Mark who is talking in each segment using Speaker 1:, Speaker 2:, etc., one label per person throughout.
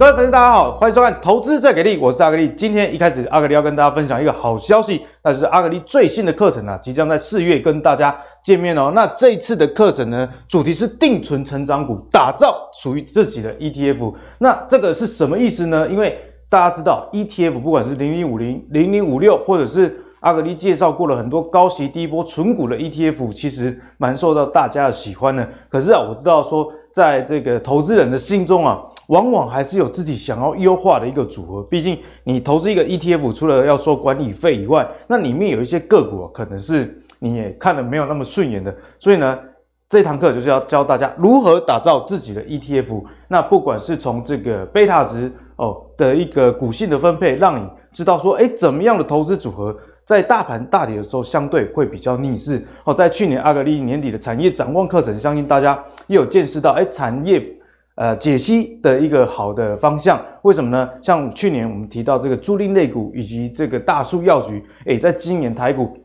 Speaker 1: 各位粉丝，大家好，欢迎收看《投资最给力》，我是阿格力。今天一开始，阿格力要跟大家分享一个好消息，那就是阿格力最新的课程啊，即将在四月跟大家见面哦。那这一次的课程呢，主题是定存成长股，打造属于自己的 ETF。那这个是什么意思呢？因为大家知道 ETF，不管是零零五零、零零五六，或者是阿格力介绍过了很多高息低波存股的 ETF，其实蛮受到大家的喜欢的。可是啊，我知道说。在这个投资人的心中啊，往往还是有自己想要优化的一个组合。毕竟你投资一个 ETF，除了要收管理费以外，那里面有一些个股啊，可能是你也看得没有那么顺眼的。所以呢，这堂课就是要教大家如何打造自己的 ETF。那不管是从这个贝塔值哦的一个股性的分配，让你知道说，诶，怎么样的投资组合。在大盘大跌的时候，相对会比较逆势哦。在去年阿格力年底的产业展望课程，相信大家也有见识到，哎，产业呃解析的一个好的方向。为什么呢？像去年我们提到这个租赁类股以及这个大树药局，哎，在今年台股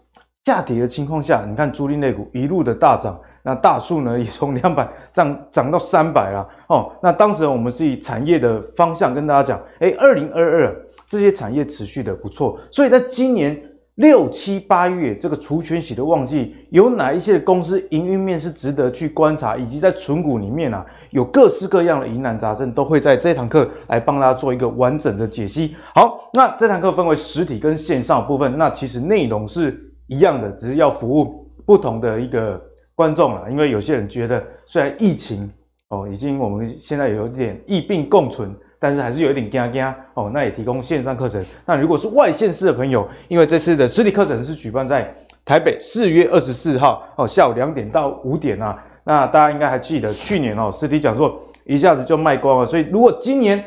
Speaker 1: 下跌的情况下，你看租赁类股一路的大涨，那大树呢 也从两百涨涨到三百了哦。那当时我们是以产业的方向跟大家讲，哎，二零二二这些产业持续的不错，所以在今年。六七八月这个除权息的旺季，有哪一些公司营运面是值得去观察，以及在存股里面啊，有各式各样的疑难杂症，都会在这堂课来帮大家做一个完整的解析。好，那这堂课分为实体跟线上部分，那其实内容是一样的，只是要服务不同的一个观众了。因为有些人觉得，虽然疫情哦，已经我们现在有点疫病共存。但是还是有一点惊惊哦，那也提供线上课程。那如果是外县市的朋友，因为这次的实体课程是举办在台北四月二十四号哦，下午两点到五点啊。那大家应该还记得去年哦，实体讲座一下子就卖光了。所以如果今年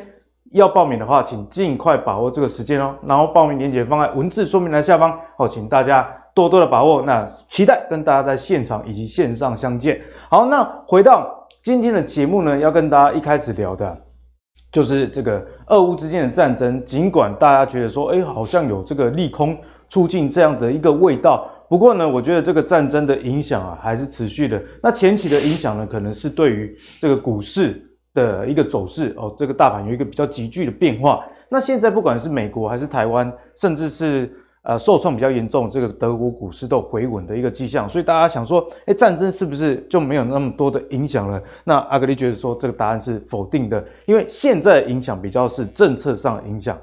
Speaker 1: 要报名的话，请尽快把握这个时间哦。然后报名链接放在文字说明栏下方哦，请大家多多的把握。那期待跟大家在现场以及线上相见。好，那回到今天的节目呢，要跟大家一开始聊的。就是这个俄乌之间的战争，尽管大家觉得说，哎，好像有这个利空出尽这样的一个味道，不过呢，我觉得这个战争的影响啊，还是持续的。那前期的影响呢，可能是对于这个股市的一个走势哦，这个大盘有一个比较急剧的变化。那现在不管是美国还是台湾，甚至是。呃，受创比较严重，这个德国股市都回稳的一个迹象，所以大家想说，哎，战争是不是就没有那么多的影响了？那阿格力觉得说，这个答案是否定的，因为现在影响比较是政策上的影响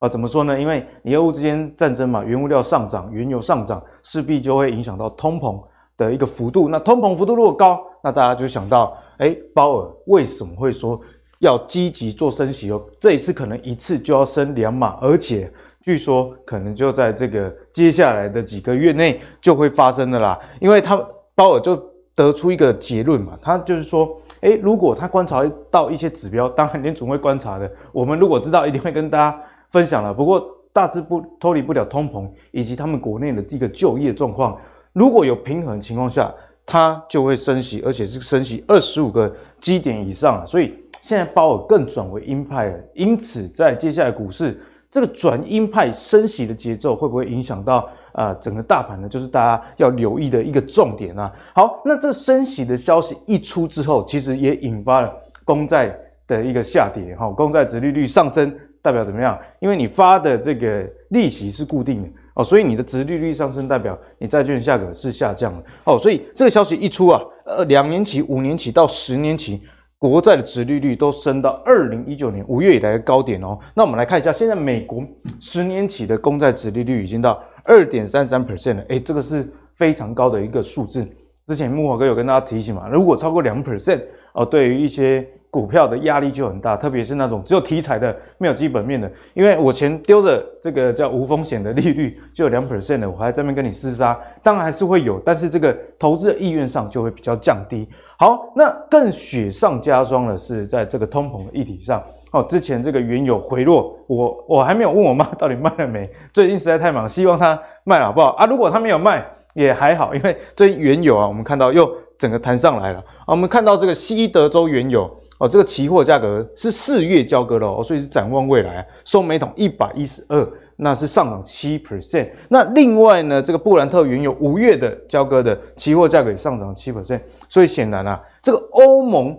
Speaker 1: 啊。怎么说呢？因为你俄乌之间战争嘛，原物料上涨，原油上涨，势必就会影响到通膨的一个幅度。那通膨幅度如果高，那大家就想到，哎，鲍尔为什么会说要积极做升息哦？这一次可能一次就要升两码，而且。据说可能就在这个接下来的几个月内就会发生的啦，因为他鲍尔就得出一个结论嘛，他就是说，诶，如果他观察到一些指标，当然联准会观察的，我们如果知道，一定会跟大家分享了。不过大致不脱离不了通膨以及他们国内的一个就业状况，如果有平衡情况下，它就会升息，而且是升息二十五个基点以上啊。所以现在鲍尔更转为鹰派了，因此在接下来股市。这个转鹰派升息的节奏会不会影响到、呃、整个大盘呢？就是大家要留意的一个重点啊。好，那这升息的消息一出之后，其实也引发了公债的一个下跌哈。公债殖利率上升代表怎么样？因为你发的这个利息是固定的哦，所以你的殖利率上升代表你债券价格是下降的哦。所以这个消息一出啊，呃，两年期、五年期到十年期。国债的值利率都升到二零一九年五月以来的高点哦。那我们来看一下，现在美国十年期的公债值利率已经到二点三三 percent 了，诶，这个是非常高的一个数字。之前木华哥有跟大家提醒嘛，如果超过两 percent 哦，对于一些股票的压力就很大，特别是那种只有题材的、没有基本面的。因为我钱丢着这个叫无风险的利率，就有两 percent 的，我还在那边跟你厮杀，当然还是会有，但是这个投资的意愿上就会比较降低。好，那更雪上加霜的是在这个通膨的议题上。哦，之前这个原油回落，我我还没有问我妈到底卖了没，最近实在太忙，希望她卖了好不好啊？如果她没有卖也还好，因为这原油啊，我们看到又整个弹上来了啊。我们看到这个西德州原油。哦，这个期货价格是四月交割的哦，所以是展望未来，收每桶一百一十二，那是上涨七 percent。那另外呢，这个布兰特原油五月的交割的期货价格也上涨七 percent，所以显然啊，这个欧盟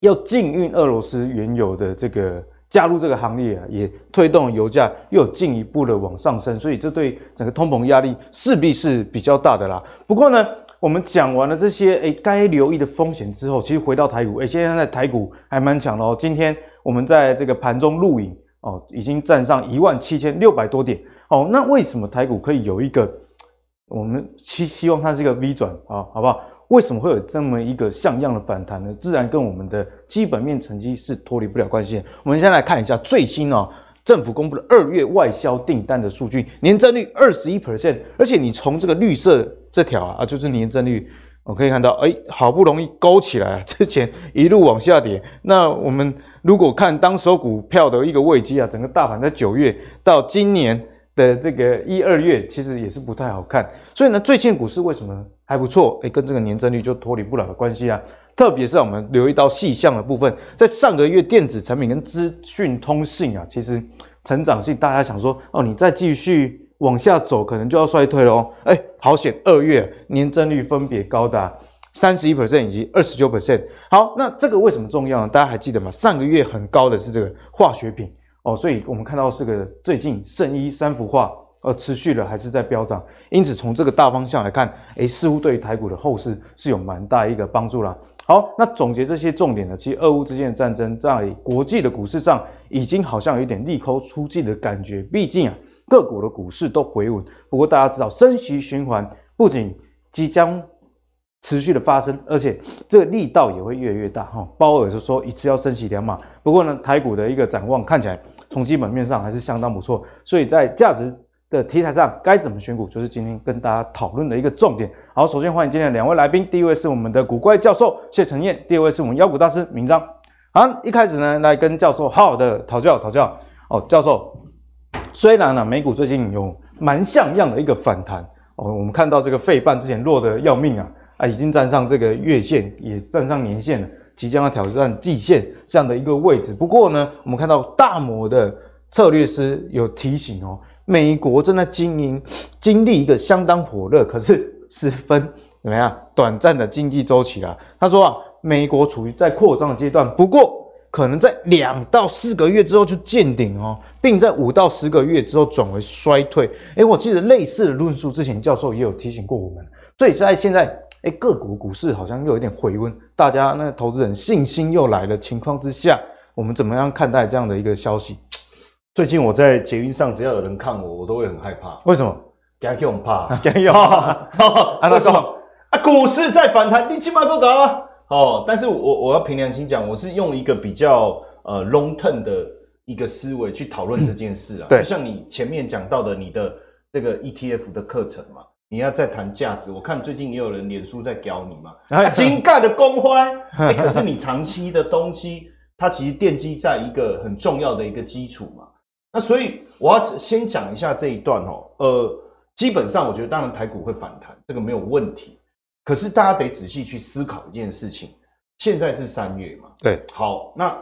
Speaker 1: 要禁运俄罗斯原油的这个加入这个行列啊，也推动油价又有进一步的往上升，所以这对整个通膨压力势必是比较大的啦。不过呢，我们讲完了这些诶该留意的风险之后，其实回到台股，诶现在在台股还蛮强的哦。今天我们在这个盘中录影哦，已经站上一万七千六百多点哦。那为什么台股可以有一个？我们希希望它是一个 V 转啊，好不好？为什么会有这么一个像样的反弹呢？自然跟我们的基本面成绩是脱离不了关系。我们先来看一下最新哦，政府公布的二月外销订单的数据，年增率二十一 percent，而且你从这个绿色这条啊，就是年增率，我可以看到，哎，好不容易勾起来啊，之前一路往下跌。那我们如果看当时股票的一个位阶啊，整个大盘在九月到今年。的这个一二月其实也是不太好看，所以呢，最近股市为什么还不错？诶，跟这个年增率就脱离不了的关系啊。特别是我们留意到细项的部分，在上个月电子产品跟资讯通信啊，其实成长性大家想说哦，你再继续往下走，可能就要衰退了哦。诶，好险，二月年增率分别高达三十一 percent 以及二十九 percent。好，那这个为什么重要呢？大家还记得吗？上个月很高的是这个化学品。哦，所以我们看到是个最近圣衣三幅画，呃，持续的还是在飙涨，因此从这个大方向来看，诶，似乎对于台股的后市是有蛮大一个帮助啦。好，那总结这些重点呢，其实俄乌之间的战争在国际的股市上已经好像有点利空出尽的感觉，毕竟啊，各国的股市都回稳。不过大家知道，升息循环不仅即将。持续的发生，而且这个力道也会越来越大哈。鲍尔是说一次要升息两码，不过呢，台股的一个展望看起来从基本面上还是相当不错，所以在价值的题材上该怎么选股，就是今天跟大家讨论的一个重点。好，首先欢迎今天的两位来宾，第一位是我们的股怪教授谢承彦，第二位是我们妖股大师明章。好，一开始呢，来跟教授好好的讨教讨教哦。教授，虽然呢、美股最近有蛮像样的一个反弹哦，我们看到这个费半之前弱得要命啊。啊，已经站上这个月线，也站上年线了，即将要挑战季线这样的一个位置。不过呢，我们看到大摩的策略师有提醒哦，美国正在经营经历一个相当火热，可是十分怎么样短暂的经济周期啊。他说啊，美国处于在扩张的阶段，不过可能在两到四个月之后就见顶哦，并在五到十个月之后转为衰退。诶，我记得类似的论述，之前教授也有提醒过我们，所以在现在。哎，个股股市好像又有一点回温，大家那投资人信心又来了情况之下，我们怎么样看待这样的一个消息？
Speaker 2: 最近我在捷运上，只要有人看我，我都会很害怕。
Speaker 1: 为什么？
Speaker 2: 惊吓我怕？
Speaker 1: 惊吓？啊，为什么？
Speaker 2: 啊，股市在反弹，你起码够搞啊！哦，但是我我要凭良心讲，我是用一个比较呃 long term 的一个思维去讨论这件事啊。对，就像你前面讲到的，你的这个 ETF 的课程嘛。你要再谈价值，我看最近也有人脸书在教你嘛，啊，精干的公开，欸，可是你长期的东西，它其实奠基在一个很重要的一个基础嘛。那所以我要先讲一下这一段哦，呃，基本上我觉得当然台股会反弹，这个没有问题。可是大家得仔细去思考一件事情，现在是三月嘛，
Speaker 1: 对，
Speaker 2: 好，那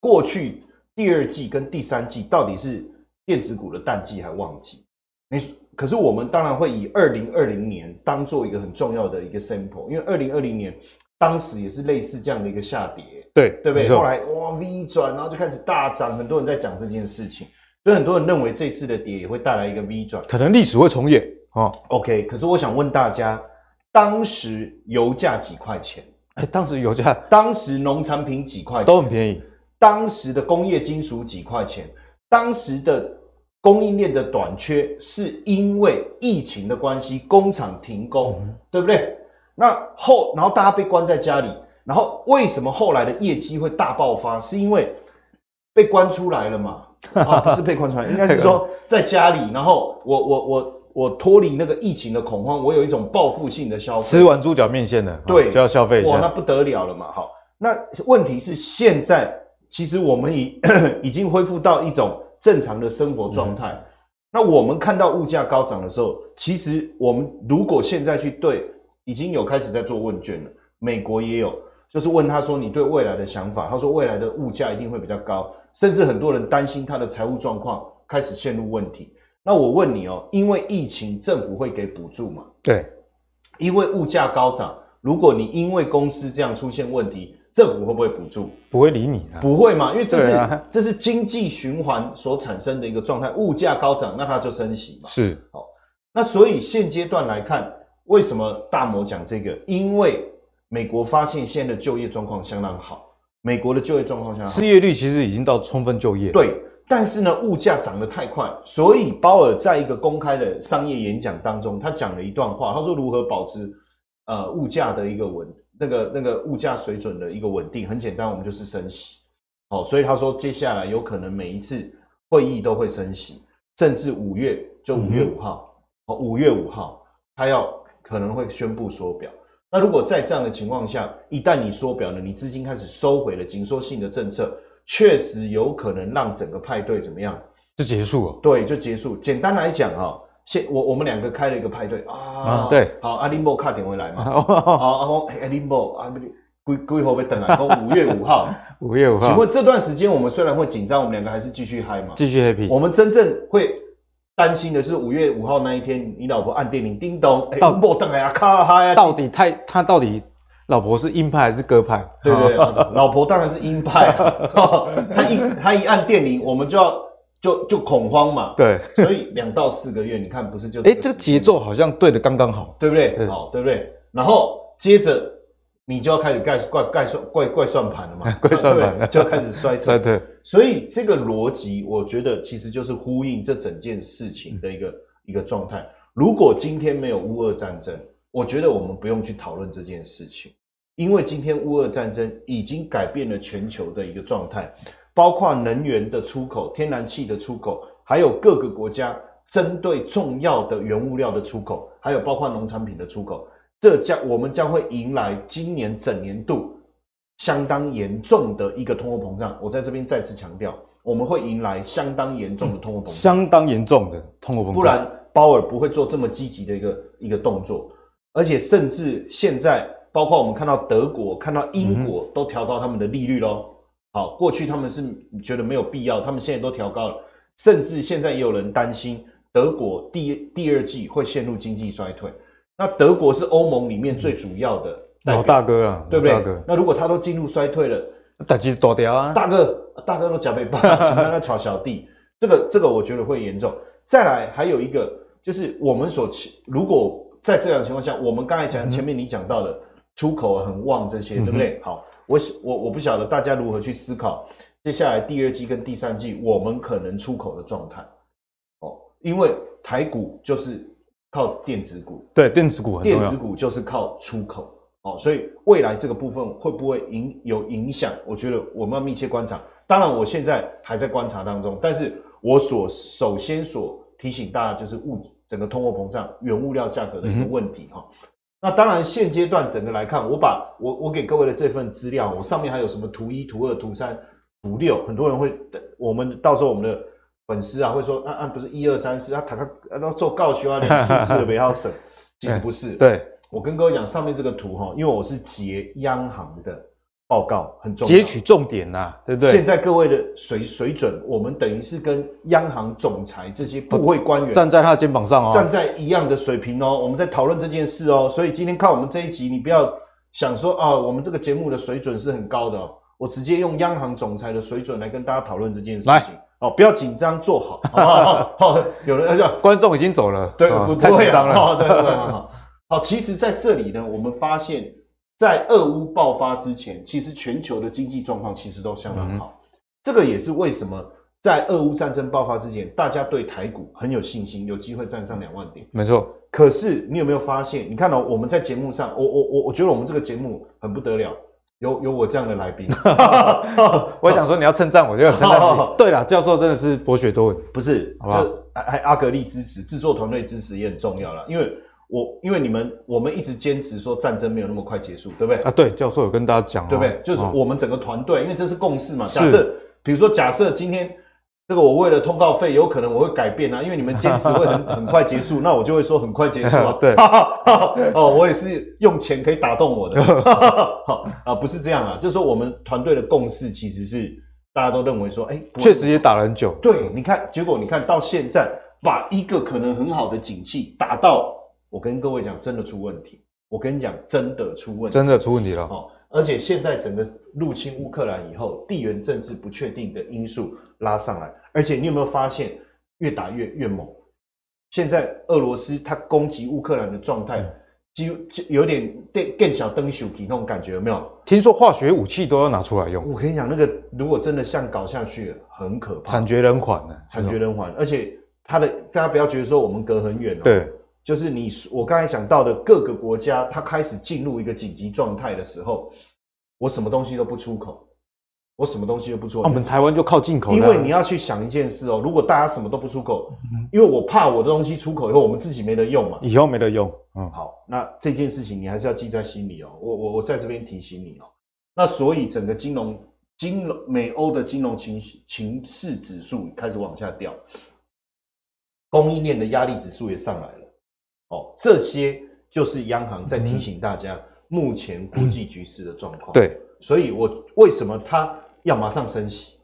Speaker 2: 过去第二季跟第三季到底是电子股的淡季还旺季？你可是我们当然会以二零二零年当做一个很重要的一个 sample，因为二零二零年当时也是类似这样的一个下跌，
Speaker 1: 对
Speaker 2: 对不对？后来哇 V 转，然后就开始大涨，很多人在讲这件事情，所以很多人认为这次的跌也会带来一个 V 转，
Speaker 1: 可能历史会重演哦。
Speaker 2: OK，可是我想问大家，当时油价几块钱？
Speaker 1: 哎，当时油价，
Speaker 2: 当时农产品几块？
Speaker 1: 都很便宜。
Speaker 2: 当时的工业金属几块钱？当时的。供应链的短缺是因为疫情的关系，工厂停工，嗯，对不对？那后，然后大家被关在家里，然后为什么后来的业绩会大爆发？是因为被关出来了嘛？啊，不是被关出来，应该是说在家里，然后我我我我脱离那个疫情的恐慌，我有一种报复性的消费，
Speaker 1: 吃完猪脚面线的，对，就要消费一下，
Speaker 2: 哇，那不得了了嘛！好，那问题是现在其实我们已 已经恢复到一种。正常的生活状态，那我们看到物价高涨的时候，其实我们如果现在去对，已经有开始在做问卷了，美国也有，就是问他说你对未来的想法，他说未来的物价一定会比较高，甚至很多人担心他的财务状况开始陷入问题。那我问你哦，因为疫情，政府会给补助嘛？
Speaker 1: 对，
Speaker 2: 因为物价高涨，如果你因为公司这样出现问题，政府会不会补助？
Speaker 1: 不会理你啊，
Speaker 2: 不会嘛？因为这是、
Speaker 1: 啊、
Speaker 2: 这是经济循环所产生的一个状态，物价高涨，那它就升息嘛。
Speaker 1: 是，
Speaker 2: 好，那所以现阶段来看，为什么大摩讲这个？因为美国发现现在的就业状况相当好，美国的就业状况相当好，
Speaker 1: 失业率其实已经到充分就业。
Speaker 2: 对，但是呢，物价涨得太快，所以鲍尔在一个公开的商业演讲当中，他讲了一段话，他说如何保持呃物价的一个稳。那个那个物价水准的一个稳定，很简单，我们就是升息，哦，所以他说接下来有可能每一次会议都会升息，甚至五月就五月五号，哦、嗯，五月五号他要可能会宣布缩表。那如果在这样的情况下，一旦你缩表了，你资金开始收回了紧缩性的政策，确实有可能让整个派对怎么样？
Speaker 1: 就结束了。
Speaker 2: 对，就结束。简单来讲啊。现我我们两个开了一个派对啊，
Speaker 1: 啊，对，
Speaker 2: 好，阿林波卡点回来嘛，好，阿公阿林波啊，归归后被等来，五月五号，
Speaker 1: 五月五号，
Speaker 2: 请问这段时间我们虽然会紧张，我们两个还是继续嗨嘛？
Speaker 1: 继续 happy。
Speaker 2: 我们真正会担心的是五月五号那一天，你老婆按电铃，叮咚，到莫等来啊，卡嗨啊，
Speaker 1: 到底太他到底老婆是鹰派还是鸽派？
Speaker 2: 对不对？老婆当然是鹰派啊，他一他一按电铃，我们就要。就就恐慌嘛，
Speaker 1: 对，
Speaker 2: 所以两到四个月，你看不是就
Speaker 1: 哎、欸，这个节奏好像对的刚刚好，
Speaker 2: 对不对？好，对不对？然后接着你就要开始盖怪怪算怪怪算盘了嘛，
Speaker 1: 怪算盘
Speaker 2: 就要开始衰退，
Speaker 1: 衰退。
Speaker 2: 所以这个逻辑，我觉得其实就是呼应这整件事情的一个、嗯、一个状态。如果今天没有乌俄战争，我觉得我们不用去讨论这件事情，因为今天乌俄战争已经改变了全球的一个状态。包括能源的出口、天然气的出口，还有各个国家针对重要的原物料的出口，还有包括农产品的出口，这将我们将会迎来今年整年度相当严重的一个通货膨胀。我在这边再次强调，我们会迎来相当严重的通货膨胀，
Speaker 1: 相当严重的通货膨胀，
Speaker 2: 不然鲍尔不会做这么积极的一个一个动作，而且甚至现在，包括我们看到德国、看到英国都调高他们的利率喽。好，过去他们是觉得没有必要，他们现在都调高了，甚至现在也有人担心德国第第二季会陷入经济衰退。那德国是欧盟里面最主要的
Speaker 1: 老大哥啊，
Speaker 2: 对不对？那如果他都进入衰退了，
Speaker 1: 大鸡多掉啊！
Speaker 2: 大哥，大哥都加倍棒，让他吵小弟，这个这个我觉得会严重。再来还有一个就是我们所如果在这样的情况下，我们刚才讲前面你讲到的出口很旺这些，对不对？好。我我我不晓得大家如何去思考接下来第二季跟第三季我们可能出口的状态哦，因为台股就是靠电子股，
Speaker 1: 对，电子股
Speaker 2: 电子股就是靠出口哦，所以未来这个部分会不会影有影响？我觉得我们要密切观察。当然，我现在还在观察当中，但是我所首先所提醒大家就是物整个通货膨胀、原物料价格的一个问题哈。嗯那当然，现阶段整个来看，我把我我给各位的这份资料，我上面还有什么图一、图二、图三、图六，很多人会，我们到时候我们的粉丝啊会说，啊啊，不是一二三四，啊，他他要做告休啊，连数字都不要省，其实不是。
Speaker 1: 对，
Speaker 2: 我跟各位讲，上面这个图哈，因为我是截央行的。报告很重要，
Speaker 1: 截取重点呐、啊，对不对？
Speaker 2: 现在各位的水水准，我们等于是跟央行总裁这些部会官员
Speaker 1: 站在他的肩膀上哦，
Speaker 2: 站在一样的水平哦。我们在讨论这件事哦，所以今天看我们这一集，你不要想说啊，我们这个节目的水准是很高的哦。我直接用央行总裁的水准来跟大家讨论这件事情。哦，不要紧张，坐好，好不好？好，有人要
Speaker 1: 观众已经走了，
Speaker 2: 对，不太紧张了。
Speaker 1: 哦、
Speaker 2: 对对对，好，好。其实在这里呢，我们发现。在俄乌爆发之前，其实全球的经济状况其实都相当好。嗯、这个也是为什么在俄乌战争爆发之前，大家对台股很有信心，有机会站上两万点。
Speaker 1: 没错。
Speaker 2: 可是你有没有发现？你看到、哦、我们在节目上，我我我我觉得我们这个节目很不得了，有有我这样的来宾。
Speaker 1: 我想说你要称赞，我就要称赞。对了，教授真的是博学多闻，
Speaker 2: 不是？就还阿格力支持，制作团队支持也很重要了，因为。我因为你们，我们一直坚持说战争没有那么快结束，对不对？
Speaker 1: 啊，对，教授有跟大家讲、哦，
Speaker 2: 对不对？就是我们整个团队，哦、因为这是共识嘛。假设，比如说，假设今天这个我为了通告费，有可能我会改变啊，因为你们坚持会很 很快结束，那我就会说很快结束啊。
Speaker 1: 对，
Speaker 2: 哦，我也是用钱可以打动我的，好啊，不是这样啊，就是说我们团队的共识其实是大家都认为说，哎，
Speaker 1: 确实也打了很久。
Speaker 2: 对，你看，结果你看到现在，把一个可能很好的景气打到。我跟各位讲，真的出问题。我跟你讲，真的出问题，
Speaker 1: 真的出问题了。
Speaker 2: 而且现在整个入侵乌克兰以后，地缘政治不确定的因素拉上来，而且你有没有发现越打越越猛？现在俄罗斯它攻击乌克兰的状态，就就有点更更小灯手提那种感觉，有没有？
Speaker 1: 听说化学武器都要拿出来用。
Speaker 2: 我跟你讲，那个如果真的像搞下去，很可怕，
Speaker 1: 惨绝人寰的，
Speaker 2: 惨绝人寰。而且它的大家不要觉得说我们隔很远哦，
Speaker 1: 对，
Speaker 2: 就是你我刚才讲到的各个国家，它开始进入一个紧急状态的时候，我什么东西都不出口。我什么东西都不出口，
Speaker 1: 啊，我们台湾就靠进口。
Speaker 2: 因为你要去想一件事哦，如果大家什么都不出口，因为我怕我的东西出口以后，我们自己没得用嘛。
Speaker 1: 以后没得用。嗯，
Speaker 2: 好，那这件事情你还是要记在心里哦。我我我在这边提醒你哦。那所以整个金融金融美欧的金融情情势指数开始往下掉，供应链的压力指数也上来了。哦，这些就是央行在提醒大家目前国际局势的状况。
Speaker 1: 对，
Speaker 2: 所以我为什么他。要马上升息，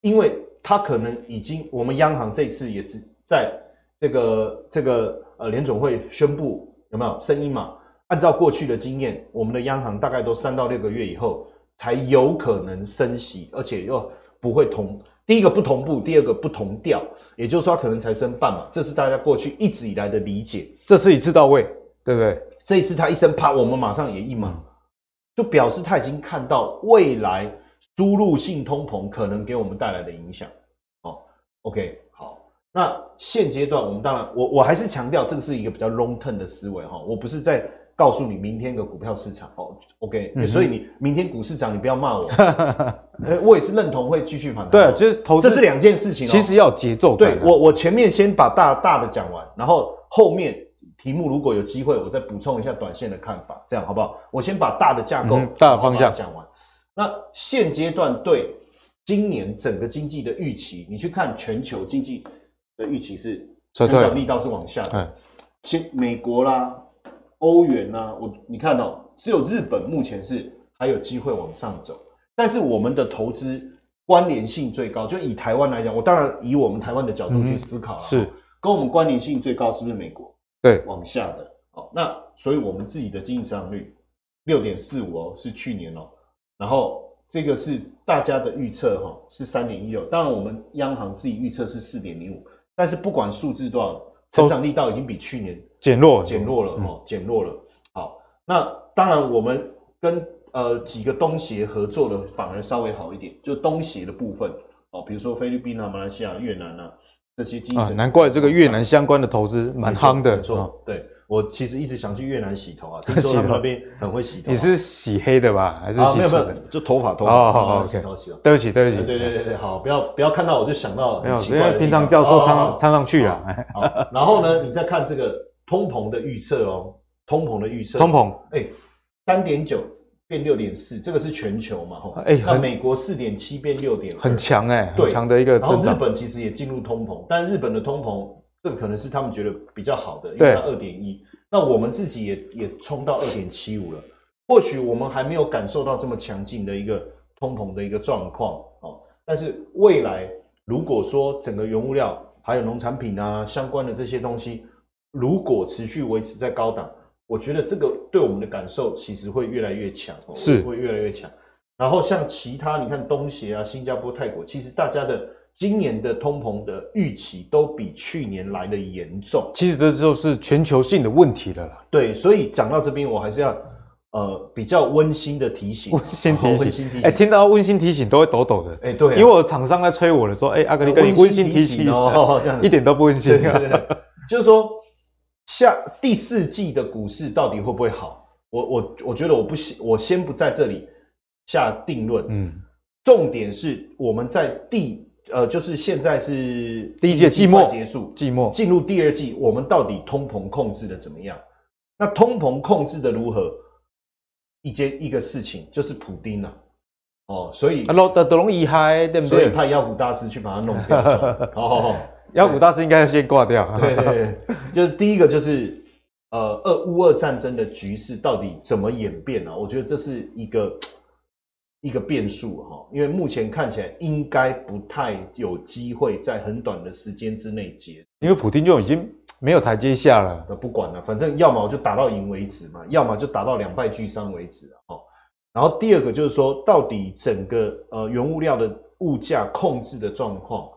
Speaker 2: 因为他可能已经，我们央行这次也只在这个这个呃联总会宣布有没有声音嘛？按照过去的经验，我们的央行大概都三到六个月以后才有可能升息，而且又不会同第一个不同步，第二个不同调，也就是说它可能才升半嘛，这是大家过去一直以来的理解。
Speaker 1: 这次一次到位，对不对？
Speaker 2: 这一次他一声啪，我们马上也一码，就表示他已经看到未来。输入性通膨可能给我们带来的影响，哦，OK，好，那现阶段我们当然，我我还是强调这个是一个比较 long term 的思维哈，我不是在告诉你明天的股票市场。哦，OK，、嗯、所以你明天股市涨，你不要骂我，我也是认同会继续反弹，
Speaker 1: 对，就是投资，
Speaker 2: 这是两件事情，
Speaker 1: 其实要节奏，
Speaker 2: 对我我前面先把大大的讲完，然后后面题目如果有机会，我再补充一下短线的看法，这样好不好？我先把大的架构、
Speaker 1: 嗯、大的方向。
Speaker 2: 讲完。那现阶段对今年整个经济的预期，你去看全球经济的预期是成长力道是往下的。先美国啦、欧元啦，我你看到、喔、只有日本目前是还有机会往上走，但是我们的投资关联性最高，就以台湾来讲，我当然以我们台湾的角度去思考了、嗯，是跟我们关联性最高是不是美国？
Speaker 1: 对，
Speaker 2: 往下的。哦，那所以我们自己的经济增长率六点四五哦，是去年哦、喔。然后这个是大家的预测哈，是三点一六。当然我们央行自己预测是四点零五，但是不管数字多少，成长力道已经比去年
Speaker 1: 减弱
Speaker 2: 减弱了哦，减弱了。好，那当然我们跟呃几个东协合作的反而稍微好一点，就东协的部分哦，比如说菲律宾啊、马来西亚、越南啊这些经济啊，
Speaker 1: 难怪这个越南相关的投资蛮夯的，
Speaker 2: 没错，对。我其实一直想去越南洗头啊，听说他们那边很会洗头。
Speaker 1: 你是洗黑的吧？还是洗
Speaker 2: 没有没有，就头发头发。
Speaker 1: 哦好好洗头洗头。对不起对不起。
Speaker 2: 对对对对，好，不要不要看到我就想到很奇怪。
Speaker 1: 因为平常教授常常去啊。
Speaker 2: 好，然后呢，你再看这个通膨的预测哦，通膨的预测。
Speaker 1: 通膨，
Speaker 2: 哎，三点九变六点四，这个是全球嘛？哈，哎，那美国四点七变六点，
Speaker 1: 很强哎，很强的一个。
Speaker 2: 然后日本其实也进入通膨，但日本的通膨。这个可能是他们觉得比较好的，因为它二点一。那我们自己也也冲到二点七五了。或许我们还没有感受到这么强劲的一个通膨的一个状况哦。但是未来如果说整个原物料还有农产品啊相关的这些东西，如果持续维持在高档，我觉得这个对我们的感受其实会越来越强，是会越来越强。然后像其他你看东协啊、新加坡、泰国，其实大家的。今年的通膨的预期都比去年来的严重，
Speaker 1: 其实这就是全球性的问题了啦。
Speaker 2: 对，所以讲到这边，我还是要呃比较温馨的提醒，
Speaker 1: 温馨提醒，哎、欸，听到温馨提醒都会抖抖的，哎、
Speaker 2: 欸，对、啊，
Speaker 1: 因为我厂商在催我的时候，哎、欸，阿格力温馨提醒。哦，这样子。一点都不温馨，
Speaker 2: 对对对，就是说下第四季的股市到底会不会好？我我我觉得我不行，我先不在这里下定论，嗯，重点是我们在第。呃，就是现在是
Speaker 1: 第一季季末
Speaker 2: 结束，
Speaker 1: 季末
Speaker 2: 进入第二季，我们到底通膨控制的怎么样？那通膨控制的如何？一件一个事情就是普丁啊，哦，所以
Speaker 1: 罗德德隆遗骸对不对？
Speaker 2: 所以派妖股大师去把它弄掉。哦，
Speaker 1: 妖股大师应该要先挂掉。
Speaker 2: 对对对，就是第一个就是呃，俄乌俄战争的局势到底怎么演变呢、啊？我觉得这是一个。一个变数哈，因为目前看起来应该不太有机会在很短的时间之内结，
Speaker 1: 因为普丁就已经没有台阶下了。
Speaker 2: 那不管了，反正要么我就打到赢为止嘛，要么就打到两败俱伤为止哦。然后第二个就是说，到底整个呃原物料的物价控制的状况，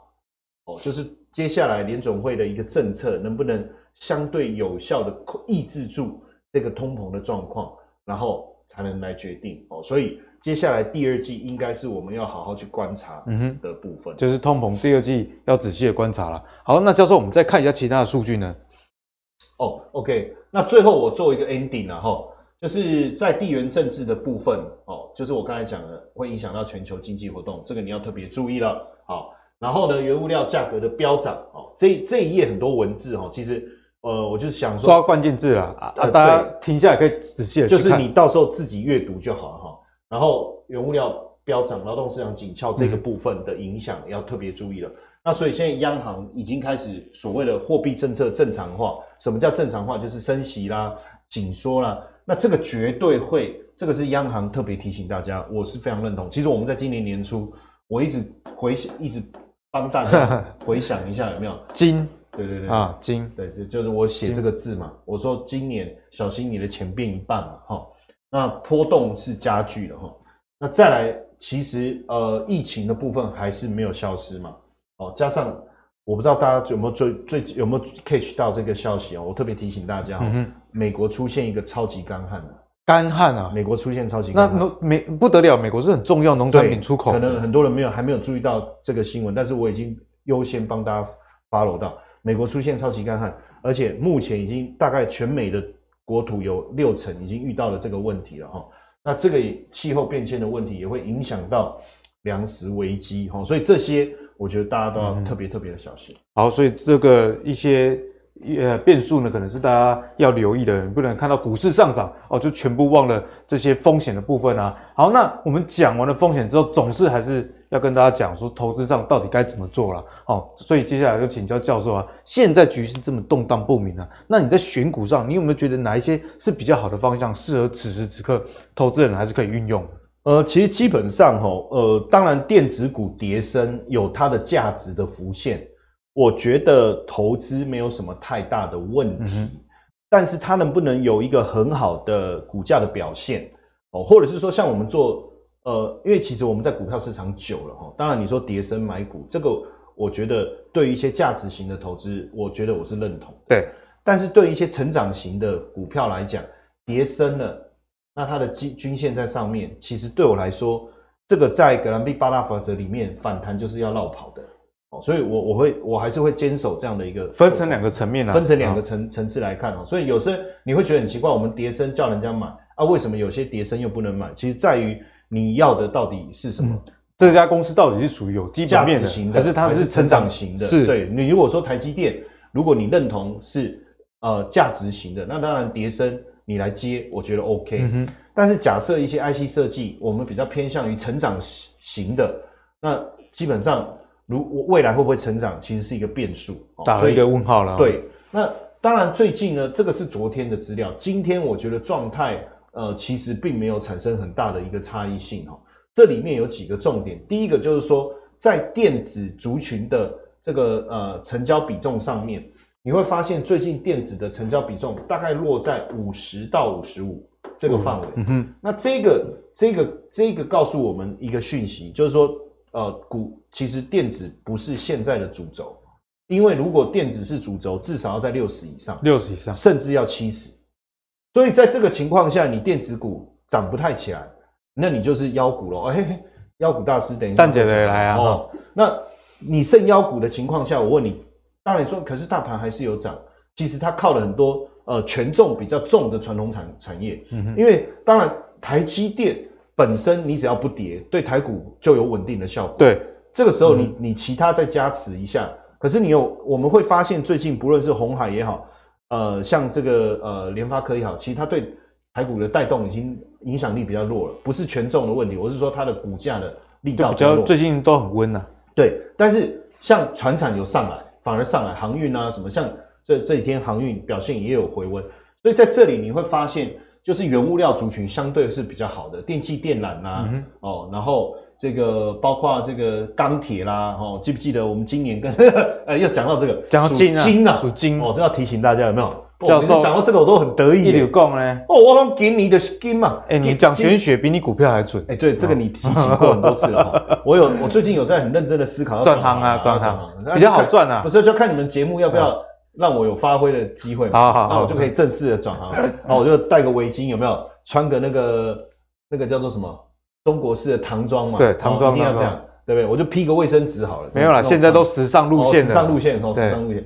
Speaker 2: 哦，就是接下来联总会的一个政策能不能相对有效的抑制住这个通膨的状况，然后才能来决定哦。所以接下来第二季应该是我们要好好去观察的部分，
Speaker 1: 嗯、就是通膨第二季要仔细的观察了。好，那教授，我们再看一下其他的数据呢？
Speaker 2: 哦，OK，那最后我做一个 ending 啊，哈。就是在地缘政治的部分哦，就是我刚才讲的，会影响到全球经济活动，这个你要特别注意了。好，然后呢，原物料价格的飙涨哦，这这一页很多文字哦，其实呃，我就想说
Speaker 1: 抓关键字了啊，大家停下来可以仔细的
Speaker 2: 就是你到时候自己阅读就好了哈。然后原物料飙涨，劳动市场紧俏这个部分的影响要特别注意了。嗯、那所以现在央行已经开始所谓的货币政策正常化，什么叫正常化？就是升息啦，紧缩啦。那这个绝对会，这个是央行特别提醒大家，我是非常认同。其实我们在今年年初，我一直回想，一直帮大家 回想一下有没有
Speaker 1: 金？
Speaker 2: 对对对
Speaker 1: 啊，金，
Speaker 2: 对对，就是我写这个字嘛。我说今年小心你的钱变一半嘛，哈。那波动是加剧的哈。那再来，其实呃，疫情的部分还是没有消失嘛。哦，加上。我不知道大家有没有最最有没有 catch 到这个消息哦？我特别提醒大家，嗯，美国出现一个超级干旱，
Speaker 1: 干旱啊！
Speaker 2: 美国出现超级干旱，
Speaker 1: 那美不得了，美国是很重要农产品出口。
Speaker 2: 可能很多人没有还没有注意到这个新闻，但是我已经优先帮大家 follow 到，美国出现超级干旱，而且目前已经大概全美的国土有六成已经遇到了这个问题了哈。那这个气候变迁的问题也会影响到粮食危机哈，所以这些。我觉得大家都要特别特别的小心。
Speaker 1: 好，所以这个一些呃变数呢，可能是大家要留意的，不能看到股市上涨哦，就全部忘了这些风险的部分啊。好，那我们讲完了风险之后，总是还是要跟大家讲说，投资上到底该怎么做了。好，所以接下来就请教教授啊，现在局势这么动荡不明啊，那你在选股上，你有没有觉得哪一些是比较好的方向，适合此时此刻投资人还是可以运用？
Speaker 2: 呃，其实基本上齁，呃，当然电子股跌升有它的价值的浮现，我觉得投资没有什么太大的问题，嗯、但是它能不能有一个很好的股价的表现哦，或者是说像我们做，呃，因为其实我们在股票市场久了哈，当然你说跌升买股，这个我觉得对于一些价值型的投资，我觉得我是认同，
Speaker 1: 对，
Speaker 2: 但是对于一些成长型的股票来讲，跌升了。那它的均均线在上面，其实对我来说，这个在格兰币八大法则里面反弹就是要绕跑的哦，所以我我会我还是会坚守这样的一个
Speaker 1: 分成两个层面啊，
Speaker 2: 分成两个层层次来看哦，所以有时候你会觉得很奇怪，我们叠升叫人家买啊，为什么有些叠升又不能买？其实在于你要的到底是什么？嗯、
Speaker 1: 这家公司到底是属于有基本面的，
Speaker 2: 型的
Speaker 1: 还是它是成长型的？
Speaker 2: 是对你如果说台积电，如果你认同是呃价值型的，那当然叠升。你来接，我觉得 OK。嗯哼。但是假设一些 IC 设计，我们比较偏向于成长型的，那基本上如未来会不会成长，其实是一个变数，
Speaker 1: 打了一个问号了。
Speaker 2: 对，那当然最近呢，这个是昨天的资料，今天我觉得状态呃其实并没有产生很大的一个差异性哈。这里面有几个重点，第一个就是说在电子族群的这个呃成交比重上面。你会发现最近电子的成交比重大概落在五十到五十五这个范围。嗯哼，那这个这个这个告诉我们一个讯息，就是说，呃，股其实电子不是现在的主轴，因为如果电子是主轴，至少要在六十以上，
Speaker 1: 六十以上，
Speaker 2: 甚至要七十。所以在这个情况下，你电子股涨不太起来，那你就是妖股咯。哎，妖股大师，等一下，
Speaker 1: 站姐的来啊。
Speaker 2: 哦，那你剩妖股的情况下，我问你。当然说，可是大盘还是有涨。其实它靠了很多呃权重比较重的传统产产业，嗯哼，因为当然台积电本身你只要不跌，对台股就有稳定的效果。
Speaker 1: 对，
Speaker 2: 这个时候你、嗯、你其他再加持一下，可是你有我们会发现最近不论是红海也好，呃像这个呃联发科也好，其实它对台股的带动已经影响力比较弱了，不是权重的问题，我是说它的股价的力道比较弱，
Speaker 1: 最近都很温呐、啊。
Speaker 2: 对，但是像船产有上来。反而上来航运啊，什么像这这几天航运表现也有回温，所以在这里你会发现，就是原物料族群相对是比较好的，电器电缆啦，嗯、哦，然后这个包括这个钢铁啦，哦，记不记得我们今年跟呃 又讲到这个
Speaker 1: 讲到金啊，
Speaker 2: 金啊，
Speaker 1: 属金
Speaker 2: 哦，这要提醒大家有没有？
Speaker 1: 教授
Speaker 2: 讲到这个我都很得意。
Speaker 1: 一直讲呢，
Speaker 2: 哦，我讲给你的金嘛。
Speaker 1: 哎，你讲玄学比你股票还准。
Speaker 2: 哎，对，这个你提醒过很多次了。我有，我最近有在很认真的思考
Speaker 1: 转行啊，转行比较好赚啊。
Speaker 2: 不是，就看你们节目要不要让我有发挥的机会嘛。
Speaker 1: 好好，
Speaker 2: 那我就可以正式的转行。然后我就戴个围巾，有没有？穿个那个那个叫做什么中国式的唐装嘛？
Speaker 1: 对，唐装
Speaker 2: 一定要这样，对不对？我就披个卫生纸好了。
Speaker 1: 没有啦，现在都时尚路线的。时
Speaker 2: 尚路线，从时尚路线。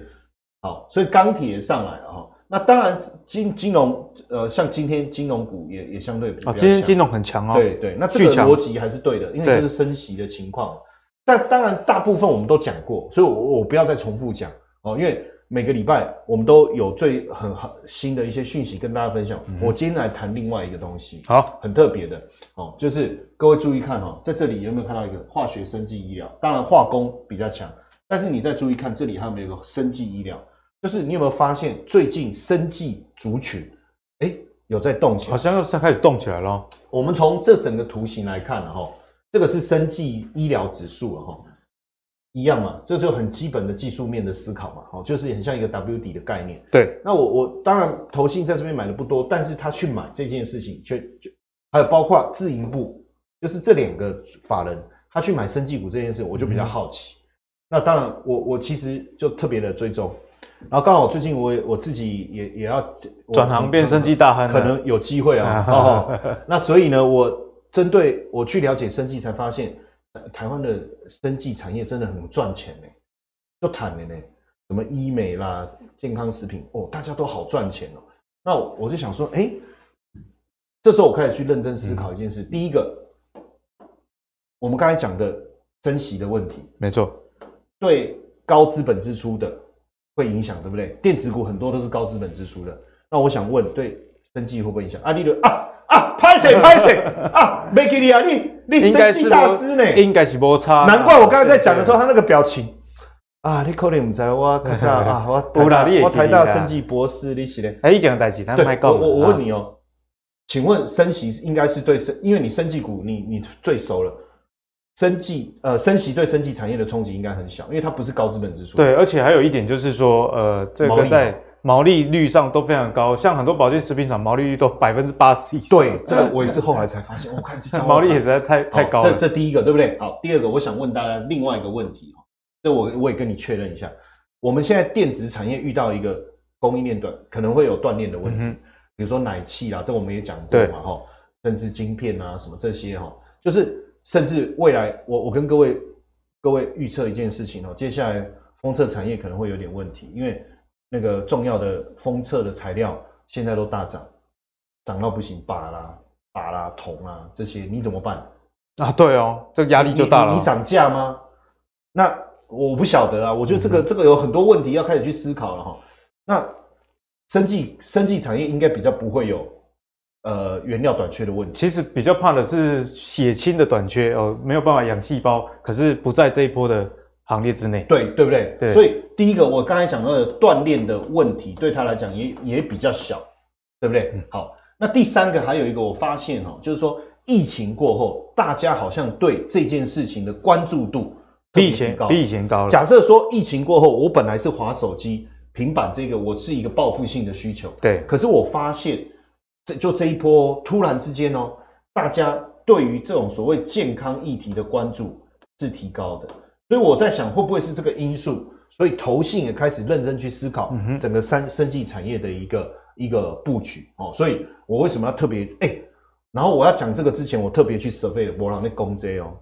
Speaker 2: 好，所以钢铁上来了哈。那当然金金融，呃，像今天金融股也也相对比较强。
Speaker 1: 今天金融很强哦。
Speaker 2: 对对，那这个逻辑还是对的，因为这是升息的情况。但当然大部分我们都讲过，所以我我不要再重复讲哦，因为每个礼拜我们都有最很好新的一些讯息跟大家分享。我今天来谈另外一个东西，好，很特别的哦，就是各位注意看哈，在这里有没有看到一个化学生技医疗？当然化工比较强，但是你再注意看这里还有没有一个生技医疗？就是你有没有发现最近生技族群，哎、欸，有在动起来，
Speaker 1: 好像又在开始动起来了。
Speaker 2: 我们从这整个图形来看，哈，这个是生技医疗指数了哈，一样嘛，这就很基本的技术面的思考嘛，哦，就是很像一个 W 底的概念。
Speaker 1: 对，
Speaker 2: 那我我当然投信在这边买的不多，但是他去买这件事情，却就还有包括自营部，就是这两个法人，他去买生技股这件事，我就比较好奇。嗯、那当然我，我我其实就特别的追踪。然后刚好最近我我自己也也要
Speaker 1: 转行变生技大亨，
Speaker 2: 可能有机会啊。哦，那所以呢，我针对我去了解生技，才发现台湾的生技产业真的很赚钱呢，就谈的呢，什么医美啦、健康食品哦，大家都好赚钱哦。那我就想说，哎，这时候我开始去认真思考一件事。嗯、第一个，我们刚才讲的珍惜的问题，
Speaker 1: 没错，对
Speaker 2: 高资本支出的。会影响，对不对？电子股很多都是高资本支出的。那我想问，对生技会不会影响？啊，例如啊啊，拍谁拍谁啊？没给你啊，你你生技大师呢？
Speaker 1: 应该是没差。
Speaker 2: 难怪我刚才在讲的时候，他那个表情啊，你可能唔知道我看一下啊，我台大我台大生计博士，你是嘞？
Speaker 1: 哎，一讲代志，他卖高。
Speaker 2: 我我问你哦，请问升息应该是对生，因为你生技股你你最熟了。生技呃，升息对生技产业的冲击应该很小，因为它不是高资本支出。
Speaker 1: 对，而且还有一点就是说，呃，这个在毛利率上都非常高，像很多保健食品厂毛利率都百分之八十以上。
Speaker 2: 对，这个我也是后来才发现，我看这
Speaker 1: 毛利也实在太太高了。
Speaker 2: 这这第一个对不对？好，第二个我想问大家另外一个问题哈，这我我也跟你确认一下，我们现在电子产业遇到一个供应链断，可能会有断链的问题，嗯、比如说奶气啊，这我们也讲过嘛哈，甚至晶片啊什么这些哈，就是。甚至未来，我我跟各位各位预测一件事情哦，接下来封测产业可能会有点问题，因为那个重要的封测的材料现在都大涨，涨到不行，鈀啦、鈀啦、铜啊这些，你怎么办
Speaker 1: 啊？对哦，这个压力就大了。
Speaker 2: 你涨价吗？那我不晓得啊，我觉得这个、嗯、这个有很多问题要开始去思考了哈。那生技生技产业应该比较不会有。呃，原料短缺的问题，
Speaker 1: 其实比较怕的是血清的短缺哦，没有办法养细胞，可是不在这一波的行列之内，
Speaker 2: 对对不对？对。所以第一个，我刚才讲到的锻炼的问题，对他来讲也也比较小，对不对？嗯。好，那第三个还有一个，我发现哈，就是说疫情过后，大家好像对这件事情的关注度
Speaker 1: 比以前高，比以前高了。
Speaker 2: 假设说疫情过后，我本来是滑手机、平板，这个我是一个报复性的需求，
Speaker 1: 对。
Speaker 2: 可是我发现。这就这一波突然之间哦，大家对于这种所谓健康议题的关注是提高的，所以我在想会不会是这个因素，所以投信也开始认真去思考整个三生技产业的一个一个布局哦，所以我为什么要特别哎，然后我要讲这个之前，我特别去 survey 博朗那公 J 哦，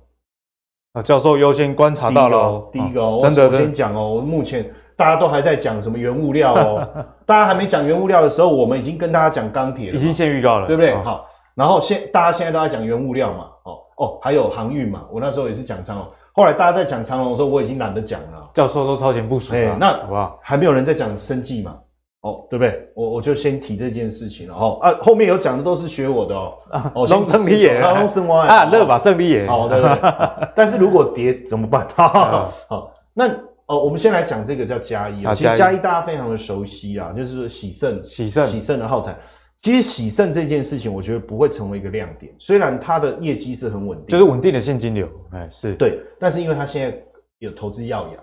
Speaker 1: 啊教授优先观察到了，
Speaker 2: 第一个哦，真的我先讲哦，目前。大家都还在讲什么原物料哦？大家还没讲原物料的时候，我们已经跟大家讲钢铁了，
Speaker 1: 已经先预告了，
Speaker 2: 对不对？哦、好，然后现大家现在都在讲原物料嘛，哦哦，还有航运嘛。我那时候也是讲长荣，后来大家在讲长隆的时候，我已经懒得讲了。
Speaker 1: 教授都超前部署了，
Speaker 2: 欸、那好不好？还没有人在讲生计嘛？哦，对不对？我我就先提这件事情了哦。啊，后面有讲的都是学我的哦。
Speaker 1: 哦，龙胜利也，
Speaker 2: 龙胜蛙
Speaker 1: 啊，乐吧胜利也。
Speaker 2: 好对不对？但是如果跌怎么办？好，好，那。哦，我们先来讲这个叫嘉一啊，其实嘉一大家非常的熟悉啊，就是说喜胜、
Speaker 1: 喜胜、
Speaker 2: 喜胜的耗材。其实喜盛这件事情，我觉得不会成为一个亮点，虽然它的业绩是很稳定，
Speaker 1: 就是稳定的现金流，哎，是
Speaker 2: 对。但是因为它现在有投资耀亚，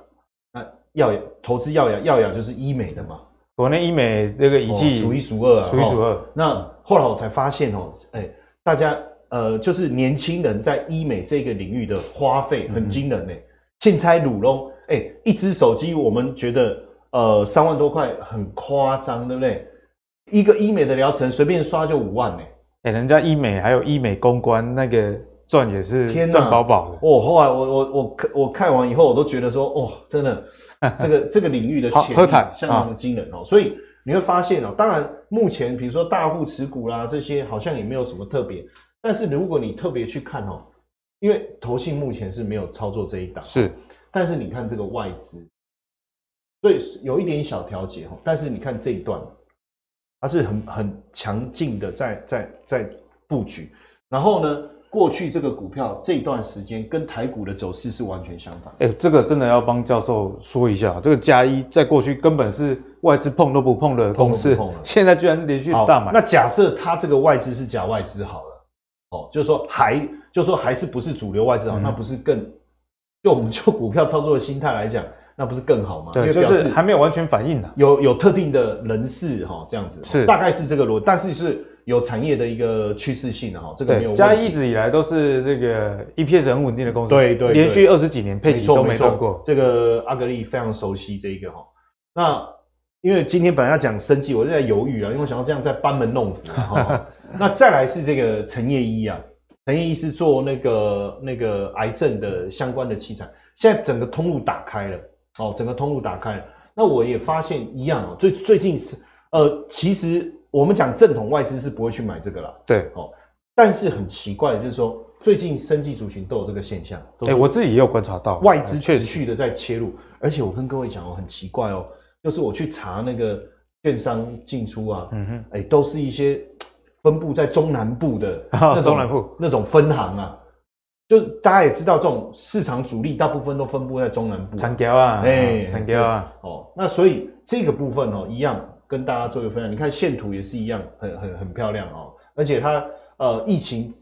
Speaker 2: 那耀亚投资耀亚，耀亚就是医美的嘛，
Speaker 1: 国内医美这个仪器
Speaker 2: 数一数二啊，
Speaker 1: 数一数二。
Speaker 2: 那后来我才发现哦，哎，大家呃，就是年轻人在医美这个领域的花费很惊人呢。现在鲁龙，哎，一支手机我们觉得呃三万多块很夸张，对不对？一个医美的疗程随便刷就五万呢。
Speaker 1: 哎，人家医美还有医美公关那个。赚也是赚饱饱的。
Speaker 2: 哦，后来我我我看我看完以后，我都觉得说，哦，真的，这个这个领域的潜力相当的惊人哦。所以你会发现哦，当然目前比如说大户持股啦这些，好像也没有什么特别。但是如果你特别去看哦，因为投信目前是没有操作这一档，
Speaker 1: 是。
Speaker 2: 但是你看这个外资，所以有一点小调节哈。但是你看这一段，它是很很强劲的在在在布局，然后呢？过去这个股票这段时间跟台股的走势是完全相反。
Speaker 1: 哎，这个真的要帮教授说一下，这个加一在过去根本是外资碰都不碰的公司，现在居然连续大买。
Speaker 2: 那假设它这个外资是假外资好了，哦，就是说还就是说还是不是主流外资好，那不是更就我们就股票操作的心态来讲，那不是更好吗？
Speaker 1: 对，就是还没有完全反应呢。
Speaker 2: 有有特定的人士哈，这样子是大概是这个逻辑，但是是。有产业的一个趋势性的哈，这个没有。
Speaker 1: 嘉一一直以来都是这个 EPS 很稳定的公司，
Speaker 2: 对对，
Speaker 1: 连续二十几年配息都没断过。
Speaker 2: 这个阿格力非常熟悉这一个哈。那因为今天本来要讲生技，我就在犹豫啊，因为我想要这样再班门弄斧哈。那再来是这个陈业医啊，陈业医是做那个那个癌症的相关的器材，现在整个通路打开了哦，整个通路打开了。那我也发现一样哦，最最近是呃，其实。我们讲正统外资是不会去买这个啦，
Speaker 1: 对，
Speaker 2: 哦，但是很奇怪的就是说，最近生技族群都有这个现象，
Speaker 1: 哎，我自己也有观察到，
Speaker 2: 外资持续的在切入，而且我跟各位讲哦，很奇怪哦，就是我去查那个券商进出啊，嗯哼，哎，都是一些分布在中南部的 那种中南部。那种分行啊，就大家也知道，这种市场主力大部分都分布在中南部，
Speaker 1: 长桥啊，
Speaker 2: 哎，
Speaker 1: 长桥啊，
Speaker 2: 哦，那所以这个部分哦，一样。跟大家做一个分享，你看线图也是一样，很很很漂亮哦。而且它呃疫情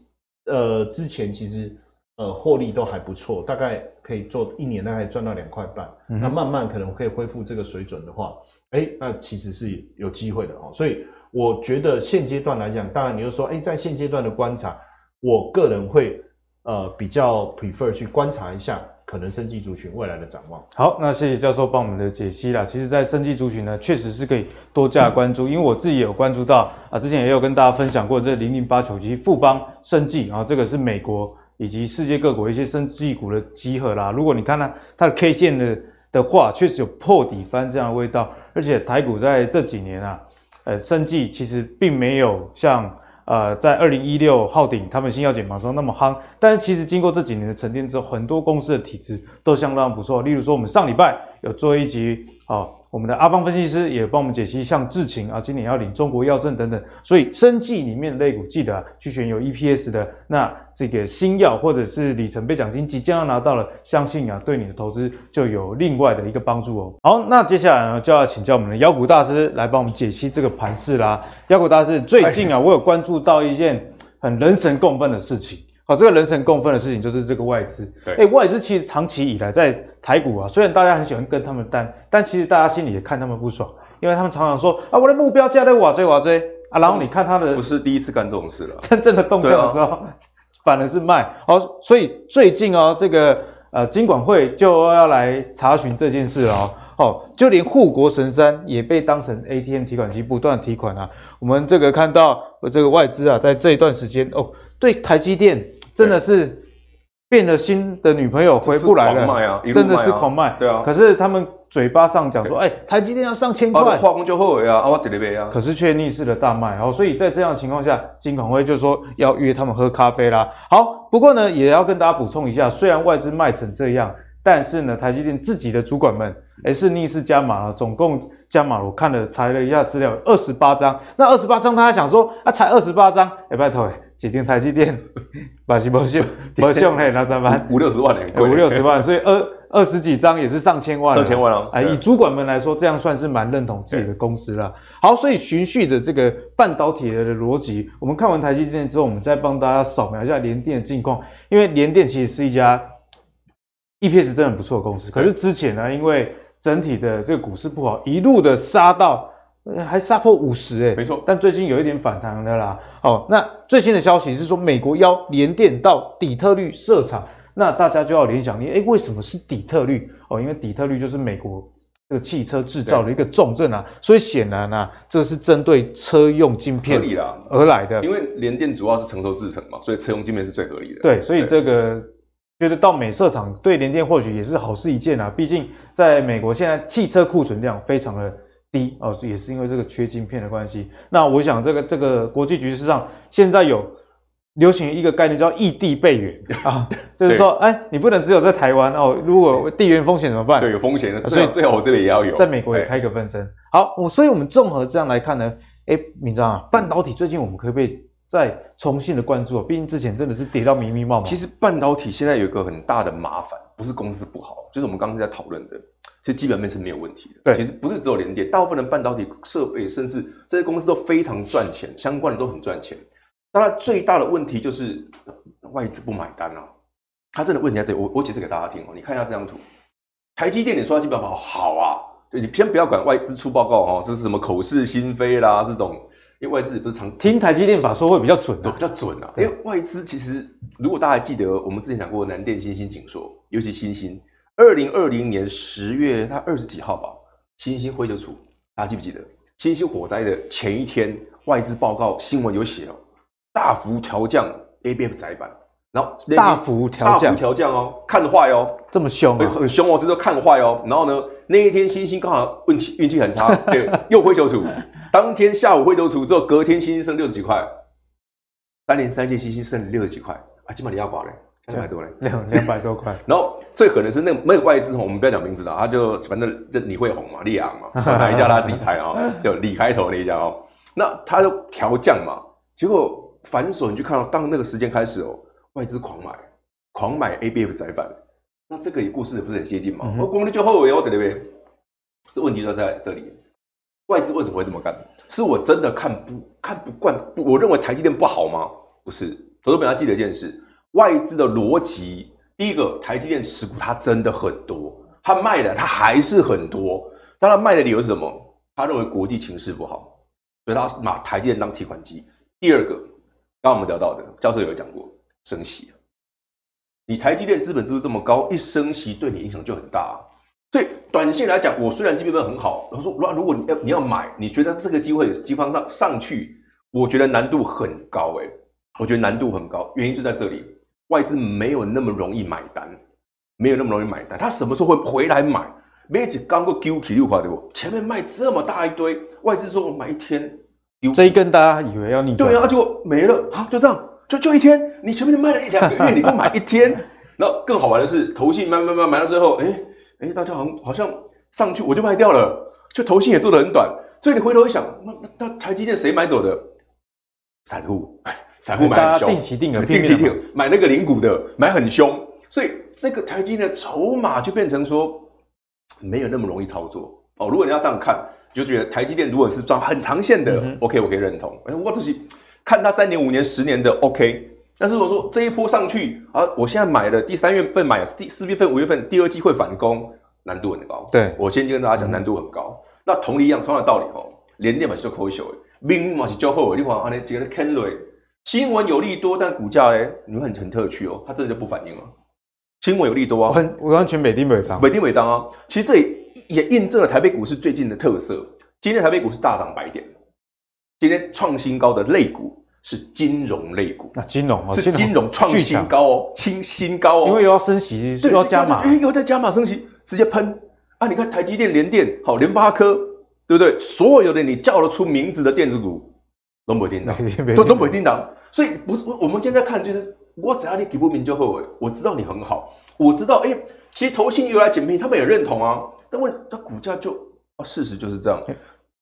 Speaker 2: 呃之前其实呃获利都还不错，大概可以做一年大概赚到两块半。嗯、那慢慢可能可以恢复这个水准的话，哎、欸，那其实是有机会的哦。所以我觉得现阶段来讲，当然你就说，哎、欸，在现阶段的观察，我个人会呃比较 prefer 去观察一下。可能生技族群未来的展望。好，
Speaker 1: 那谢谢教授帮我们的解析啦。其实，在生技族群呢，确实是可以多加关注，因为我自己有关注到啊，之前也有跟大家分享过这零零八九七富邦生技啊，这个是美国以及世界各国一些生技股的集合啦。如果你看它它的 K 线的的话，确实有破底翻这样的味道，而且台股在这几年啊，呃，生技其实并没有像。呃，在二零一六号顶他们新药解盲时候那么夯，但是其实经过这几年的沉淀之后，很多公司的体质都相当不错。例如说，我们上礼拜有做一集啊。哦我们的阿方分析师也帮我们解析，像智勤啊，今年要领中国药证等等，所以生技里面的类股，记得啊，去选有 EPS 的。那这个新药或者是里程碑奖金即将要拿到了，相信啊，对你的投资就有另外的一个帮助哦。好，那接下来呢，就要请教我们的妖股大师来帮我们解析这个盘势啦。妖股大师，最近啊，我有关注到一件很人神共愤的事情。好，这个人神共愤的事情就是这个外资。对，哎，外资其实长期以来在台股啊，虽然大家很喜欢跟他们单，但其实大家心里也看他们不爽，因为他们常常说啊，我的目标价在瓦追瓦追啊，然后你看他的
Speaker 3: 不是第一次干这种事了，
Speaker 1: 真正的动向的时候，啊、反而是卖。好，所以最近哦，这个呃金管会就要来查询这件事了哦。哦，就连护国神山也被当成 ATM 提款机不断提款啊。我们这个看到这个外资啊，在这一段时间哦，对台积电。真的是变了心的女朋友回不来了，
Speaker 3: 狂卖啊，
Speaker 1: 真的是狂卖。
Speaker 3: 对啊，
Speaker 1: 可是他们嘴巴上讲说，哎，台积电要上千块，
Speaker 3: 化工就后悔啊，啊，我得了呗啊。
Speaker 1: 可是却逆势的大卖，哦，所以在这样的情况下，金管会就说要约他们喝咖啡啦。好，不过呢，也要跟大家补充一下，虽然外资卖成这样，但是呢，台积电自己的主管们，哎，是逆势加码了，总共加码了，我看了查了一下资料，二十八张。那二十八张，他还想说，啊，才二十八张，哎，拜托，哎。几天台积电，把是不秀不秀嘿，那怎么办？
Speaker 3: 五六十万
Speaker 1: 五六十万，所以二二十几张也是上千万，
Speaker 3: 上千万哦。
Speaker 1: 哎，以主管们来说，这样算是蛮认同自己的公司了。好，所以循序的这个半导体的逻辑，我们看完台积电之后，我们再帮大家扫描一下联电的近况，因为联电其实是一家 EPS 真的不错的公司，可是之前呢，因为整体的这个股市不好，一路的杀到还杀破五十哎，
Speaker 3: 没错。
Speaker 1: 但最近有一点反弹的啦。哦，那最新的消息是说，美国要联电到底特律设厂，那大家就要联想，你哎，为什么是底特律？哦，因为底特律就是美国这个汽车制造的一个重镇啊，所以显然啊，这是针对车用晶片而来的。
Speaker 3: 因为联电主要是成熟制程嘛，所以车用晶片是最合理的。
Speaker 1: 对，所以这个觉得到美设厂对联电或许也是好事一件啊，毕竟在美国现在汽车库存量非常的。低哦，也是因为这个缺晶片的关系。那我想，这个这个国际局势上，现在有流行一个概念叫异地备援 啊，就是说，哎，你不能只有在台湾哦，如果地缘风险怎么办？
Speaker 3: 对，有风险的，所以最好我这里也要有，
Speaker 1: 在美国也开一个分身。好，我所以我们综合这样来看呢，哎，明章啊，半导体最近我们可不可以再重新的关注啊？毕竟之前真的是跌到密密麻麻。
Speaker 3: 其实半导体现在有一个很大的麻烦，不是公司不好，就是我们刚刚在讨论的。其实基本面是没有问题的。
Speaker 1: 对，
Speaker 3: 其实不是只有联电，大部分的半导体设备，甚至这些公司都非常赚钱，相关的都很赚钱。当然，最大的问题就是外资不买单啊。他真的问题在这里，我我解释给大家听哦。你看一下这张图，台积电你说它基本面好啊，对，你先不要管外资出报告哦，这是什么口是心非啦，这种，因为外资也不是常
Speaker 1: 听台积电法说会比较准的，
Speaker 3: 比较准啊。因为外资其实，如果大家还记得我们之前讲过南电、新兴、景硕，尤其新兴。二零二零年十月，他二十几号吧，新兴灰就出，大家记不记得？新兴火灾的前一天，外资报告新闻有写哦，大幅调降 ABF 窄板，然后
Speaker 1: 大幅调降，
Speaker 3: 大幅调降哦，看坏哦，
Speaker 1: 这么凶啊，
Speaker 3: 很凶哦，这都看坏哦。然后呢，那一天新兴刚好运气运气很差，对，又灰就出，当天下午灰就出之后，隔天新兴剩六十几块，三连三季欣兴剩六十几块。啊，基本你要挂嘞。两百多嘞，
Speaker 1: 两两百多块。
Speaker 3: 然后最狠的是那个那个外资，我们不要讲名字了，他就反正就李慧红嘛，利昂嘛，哪一家他自己猜啊，就李开头那一家哦。那他就调降嘛，结果反手你就看到，当那个时间开始哦，外资狂买，狂买 ABF 窄板。那这个故事不是很接近嘛？我功力就后悔哦，对不对？这问题就在这里，外资为什么会这么干？是我真的看不看不惯？我认为台积电不好吗？不是，投资本要记得一件事。外资的逻辑，第一个，台积电持股它真的很多，它卖的它还是很多。当然卖的理由是什么？他认为国际情势不好，所以他把台积电当提款机。第二个，刚刚我们聊到的，教授有讲过，升息。你台积电资本支出这么高，一升息对你影响就很大。所以短线来讲，我虽然基本面很好，然后说，如果你要你要买，你觉得这个机会基本上上去，我觉得难度很高诶，我觉得难度很高，原因就在这里。外资没有那么容易买单，没有那么容易买单。他什么时候会回来买？没几刚过丢起六块对不？前面卖这么大一堆，外资说我买一天，
Speaker 1: 这一根大家以为要逆转，
Speaker 3: 对啊，就没了啊，就这样，就就一天。你前面卖了一两个月，你不买一天，然后更好玩的是，投信买买买买到最后，哎哎，大家好像好像上去我就卖掉了，就投信也做得很短。所以你回头一想，那那台积电谁买走的？散户。散户买很凶，定期定额，定期定额买那个零股的买很凶，所以这个台积电的筹码就变成说没有那么容易操作哦。如果你要这样看，就觉得台积电如果是赚很长线的、嗯、，OK，我可以认同。哎，我就是看它三年、五年、十年的 OK。但是如果说这一波上去啊，我现在买了第三月份买，第四月份、五月份第二季会反攻，难度很高。
Speaker 1: 对，
Speaker 3: 我先跟大家讲，难度很高。嗯、那同理一样，同样的道理哦，联电嘛是做科学，命运嘛是较好。你看安尼这个看瑞。新闻有利多，但股价哎，你会很很特区哦，它真的就不反应了。新闻有利多啊，
Speaker 1: 很我完全每丁每当，
Speaker 3: 每丁每当啊。其实这也也印证了台北股市最近的特色。今天台北股市大涨百点，今天创新高的类股是金融类股，
Speaker 1: 那金融
Speaker 3: 是金融创新高哦，新新高哦，
Speaker 1: 因为又要升息，又要加码，
Speaker 3: 哎，又在加码升息，直接喷啊！你看台积电、联电、好联发科，对不对？所有的你叫得出名字的电子股都没叮当，都都没叮当。所以不是我们现在看，就是我只要你给不明就好。我知道你很好，我知道哎、欸，其实投信又来捡便宜，他们也认同啊。但为它股价就啊，事实就是这样。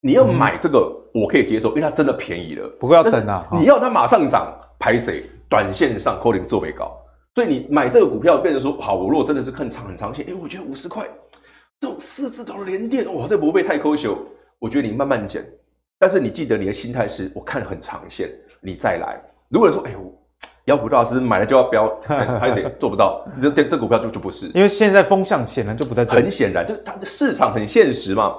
Speaker 3: 你要买这个，我可以接受，因为它真的便宜了。
Speaker 1: 不过要等啊，
Speaker 3: 你要它马上涨，排谁？短线上扣零做未高。所以你买这个股票，变成说好，我如果真的是看长很长线，哎、欸，我觉得五十块这种四字头的联电，哇，这不会太抠手。我觉得你慢慢减，但是你记得你的心态是，我看很长线，你再来。如果说，哎呦，妖股大师买了就要飙，还是做不到？这这这股票就就不是，
Speaker 1: 因为现在风向显然就不在这里。
Speaker 3: 很显然，就是它的市场很现实嘛。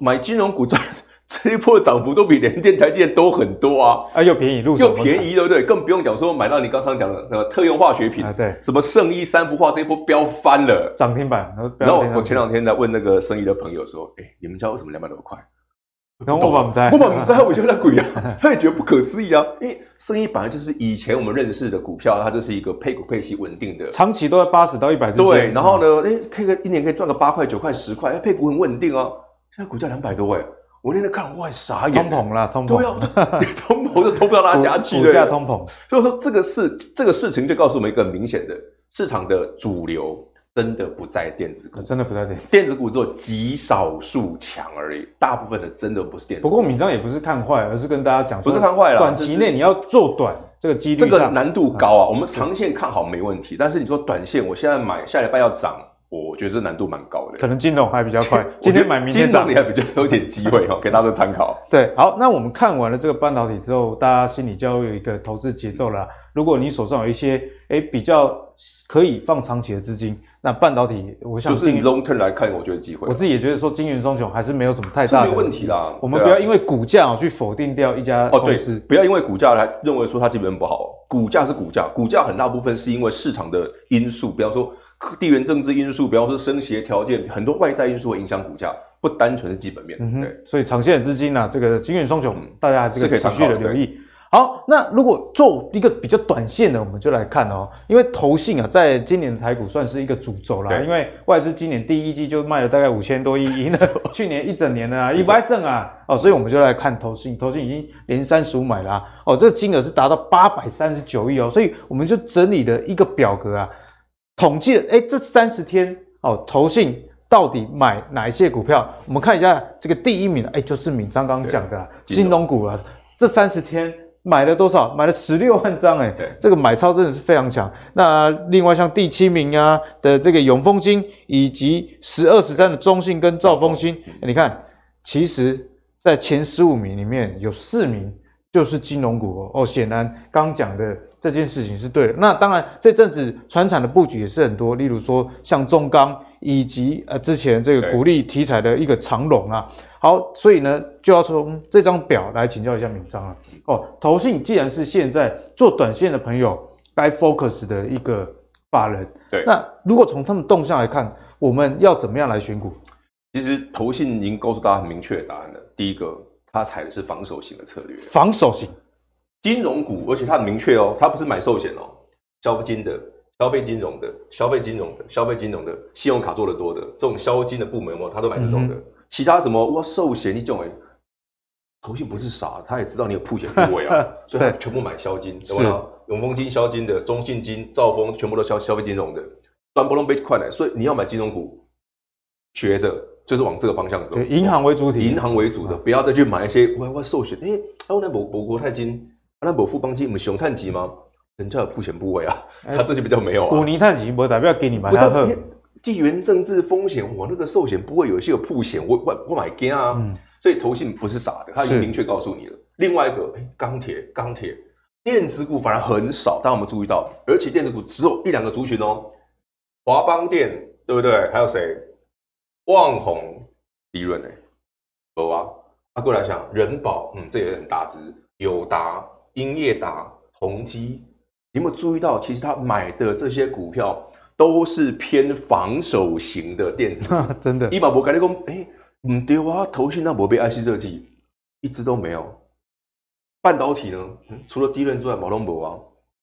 Speaker 3: 买金融股赚这一波涨幅都比连电、台积电多很多啊！
Speaker 1: 啊，又便宜，入
Speaker 3: 又便宜，对不对？更不用讲说买到你刚刚讲的那个特用化学品，
Speaker 1: 啊，对，
Speaker 3: 什么圣衣三幅画这一波飙翻了，
Speaker 1: 涨停板。
Speaker 3: 然后我前两天在问那个生意的朋友说：“哎，你们家为什么两百多块？”
Speaker 1: 然后我把我们在，
Speaker 3: 我把我们在，我就得那鬼啊，他也觉得不可思议啊。因为生意本来就是以前我们认识的股票，它就是一个配股配息稳定的，
Speaker 1: 长期都在八十到一百之间。
Speaker 3: 对，然后呢，哎，可以个一年可以赚个八块、九块、十块，哎，配股很稳定哦。现在股价两百多哎。我那天看，哇，傻眼！
Speaker 1: 通膨啦，通膨，对
Speaker 3: 啊，通膨就通不到大家去，
Speaker 1: 股价通膨。
Speaker 3: 所以说，这个事，这个事情就告诉我们一个很明显的市场的主流真的不在电子股，
Speaker 1: 真的不在电子，
Speaker 3: 电子股只有极少数强而已，大部分的真的不是电子股。
Speaker 1: 不过，敏章也不是看坏，而是跟大家讲，
Speaker 3: 不是看坏了，
Speaker 1: 短期内你要做短，这个几率，
Speaker 3: 这个难度高啊。我们长线看好没问题，但是你说短线，我现在买，下礼拜要涨。我觉得这难度蛮高的，
Speaker 1: 可能金融还比较快。今天买，明天涨，
Speaker 3: 你还比较有点机会哈，给大家参考。
Speaker 1: 对，好，那我们看完了这个半导体之后，大家心里就要有一个投资节奏了。如果你手上有一些诶比较可以放长期的资金，那半导体，我想
Speaker 3: 就是你 long term 来看，我觉得机会。
Speaker 1: 我自己也觉得说，金圆双雄还是没有什么太大的
Speaker 3: 问题啦。
Speaker 1: 我们不要因为股价去否定掉一家公司，
Speaker 3: 哦，对，不要因为股价来认为说它基本面不好。股价是股价，股价很大部分是因为市场的因素，比方说。地缘政治因素，比方说升息条件，很多外在因素会影响股价，不单纯是基本面。嗯、对，
Speaker 1: 所以长线的资金呢、啊，这个金元双雄，大家还是可以持续的留意。好，那如果做一个比较短线的，我们就来看哦，因为投信啊，在今年的台股算是一个主轴啦。因为外资今年第一季就卖了大概五千多亿，赢了去年一整年啊，一百胜啊，哦，所以我们就来看投信，投信已经连三十五买啦、啊，哦，这个金额是达到八百三十九亿哦，所以我们就整理了一个表格啊。统计了，哎，这三十天哦，投信到底买哪一些股票？我们看一下这个第一名，哎，就是敏章刚刚讲的金融股了。这三十天买了多少？买了十六万张，哎，这个买超真的是非常强。那另外像第七名啊的这个永丰金，以及十二十三的中信跟兆丰金，你看，其实在前十五名里面有四名就是金融股哦。哦，显然刚讲的。这件事情是对的。那当然，这阵子船产的布局也是很多，例如说像中钢，以及呃之前这个股利题材的一个长龙啊。好，所以呢，就要从这张表来请教一下敏章了。哦，投信既然是现在做短线的朋友该 focus 的一个法人，
Speaker 3: 对。
Speaker 1: 那如果从他们动向来看，我们要怎么样来选股？
Speaker 3: 其实投信已经告诉大家很明确的答案了。第一个，他采的是防守型的策略，
Speaker 1: 防守型。
Speaker 3: 金融股，而且它很明确哦，它不是买寿险哦，消金的、消费金融的、消费金融的、消费金融的、信用卡做的多的这种消金的部门哦，它都买这种的。嗯、其他什么哇寿险，你这种投信不是傻，他也知道你有曝险部位啊，所以他全部买消金，对吧？永丰金、消金的、中信金、兆丰，全部都消消费金融的，专不能被快来。所以你要买金融股，学着就是往这个方向走，
Speaker 1: 银行为主体，
Speaker 3: 银行为主的，不要再去买一些哇哇寿险，哎、欸，我那博博国泰金。那不富邦金，我们熊探级吗？人家有曝险部位啊，他这些比较没有啊。
Speaker 1: 股尼探级不代表给你买它喝。
Speaker 3: 地缘政治风险，我那个寿险不会有一些有铺险，我我我买惊啊。嗯、所以投信不是傻的，他已经明确告诉你了。另外一个，哎，钢铁钢铁电子股反而很少，但我们注意到，而且电子股只有一两个族群哦，华邦电对不对？还有谁？旺宏利润呢？有啊。他过来讲人保，嗯，这也很大只，友达。英业达、宏基，你有没有注意到？其实他买的这些股票都是偏防守型的电子，
Speaker 1: 真的。
Speaker 3: 伊马博改你讲，哎，唔对啊，投信那博被 IC 设计一直都没有。半导体呢？除了低润之外，毛龙博啊，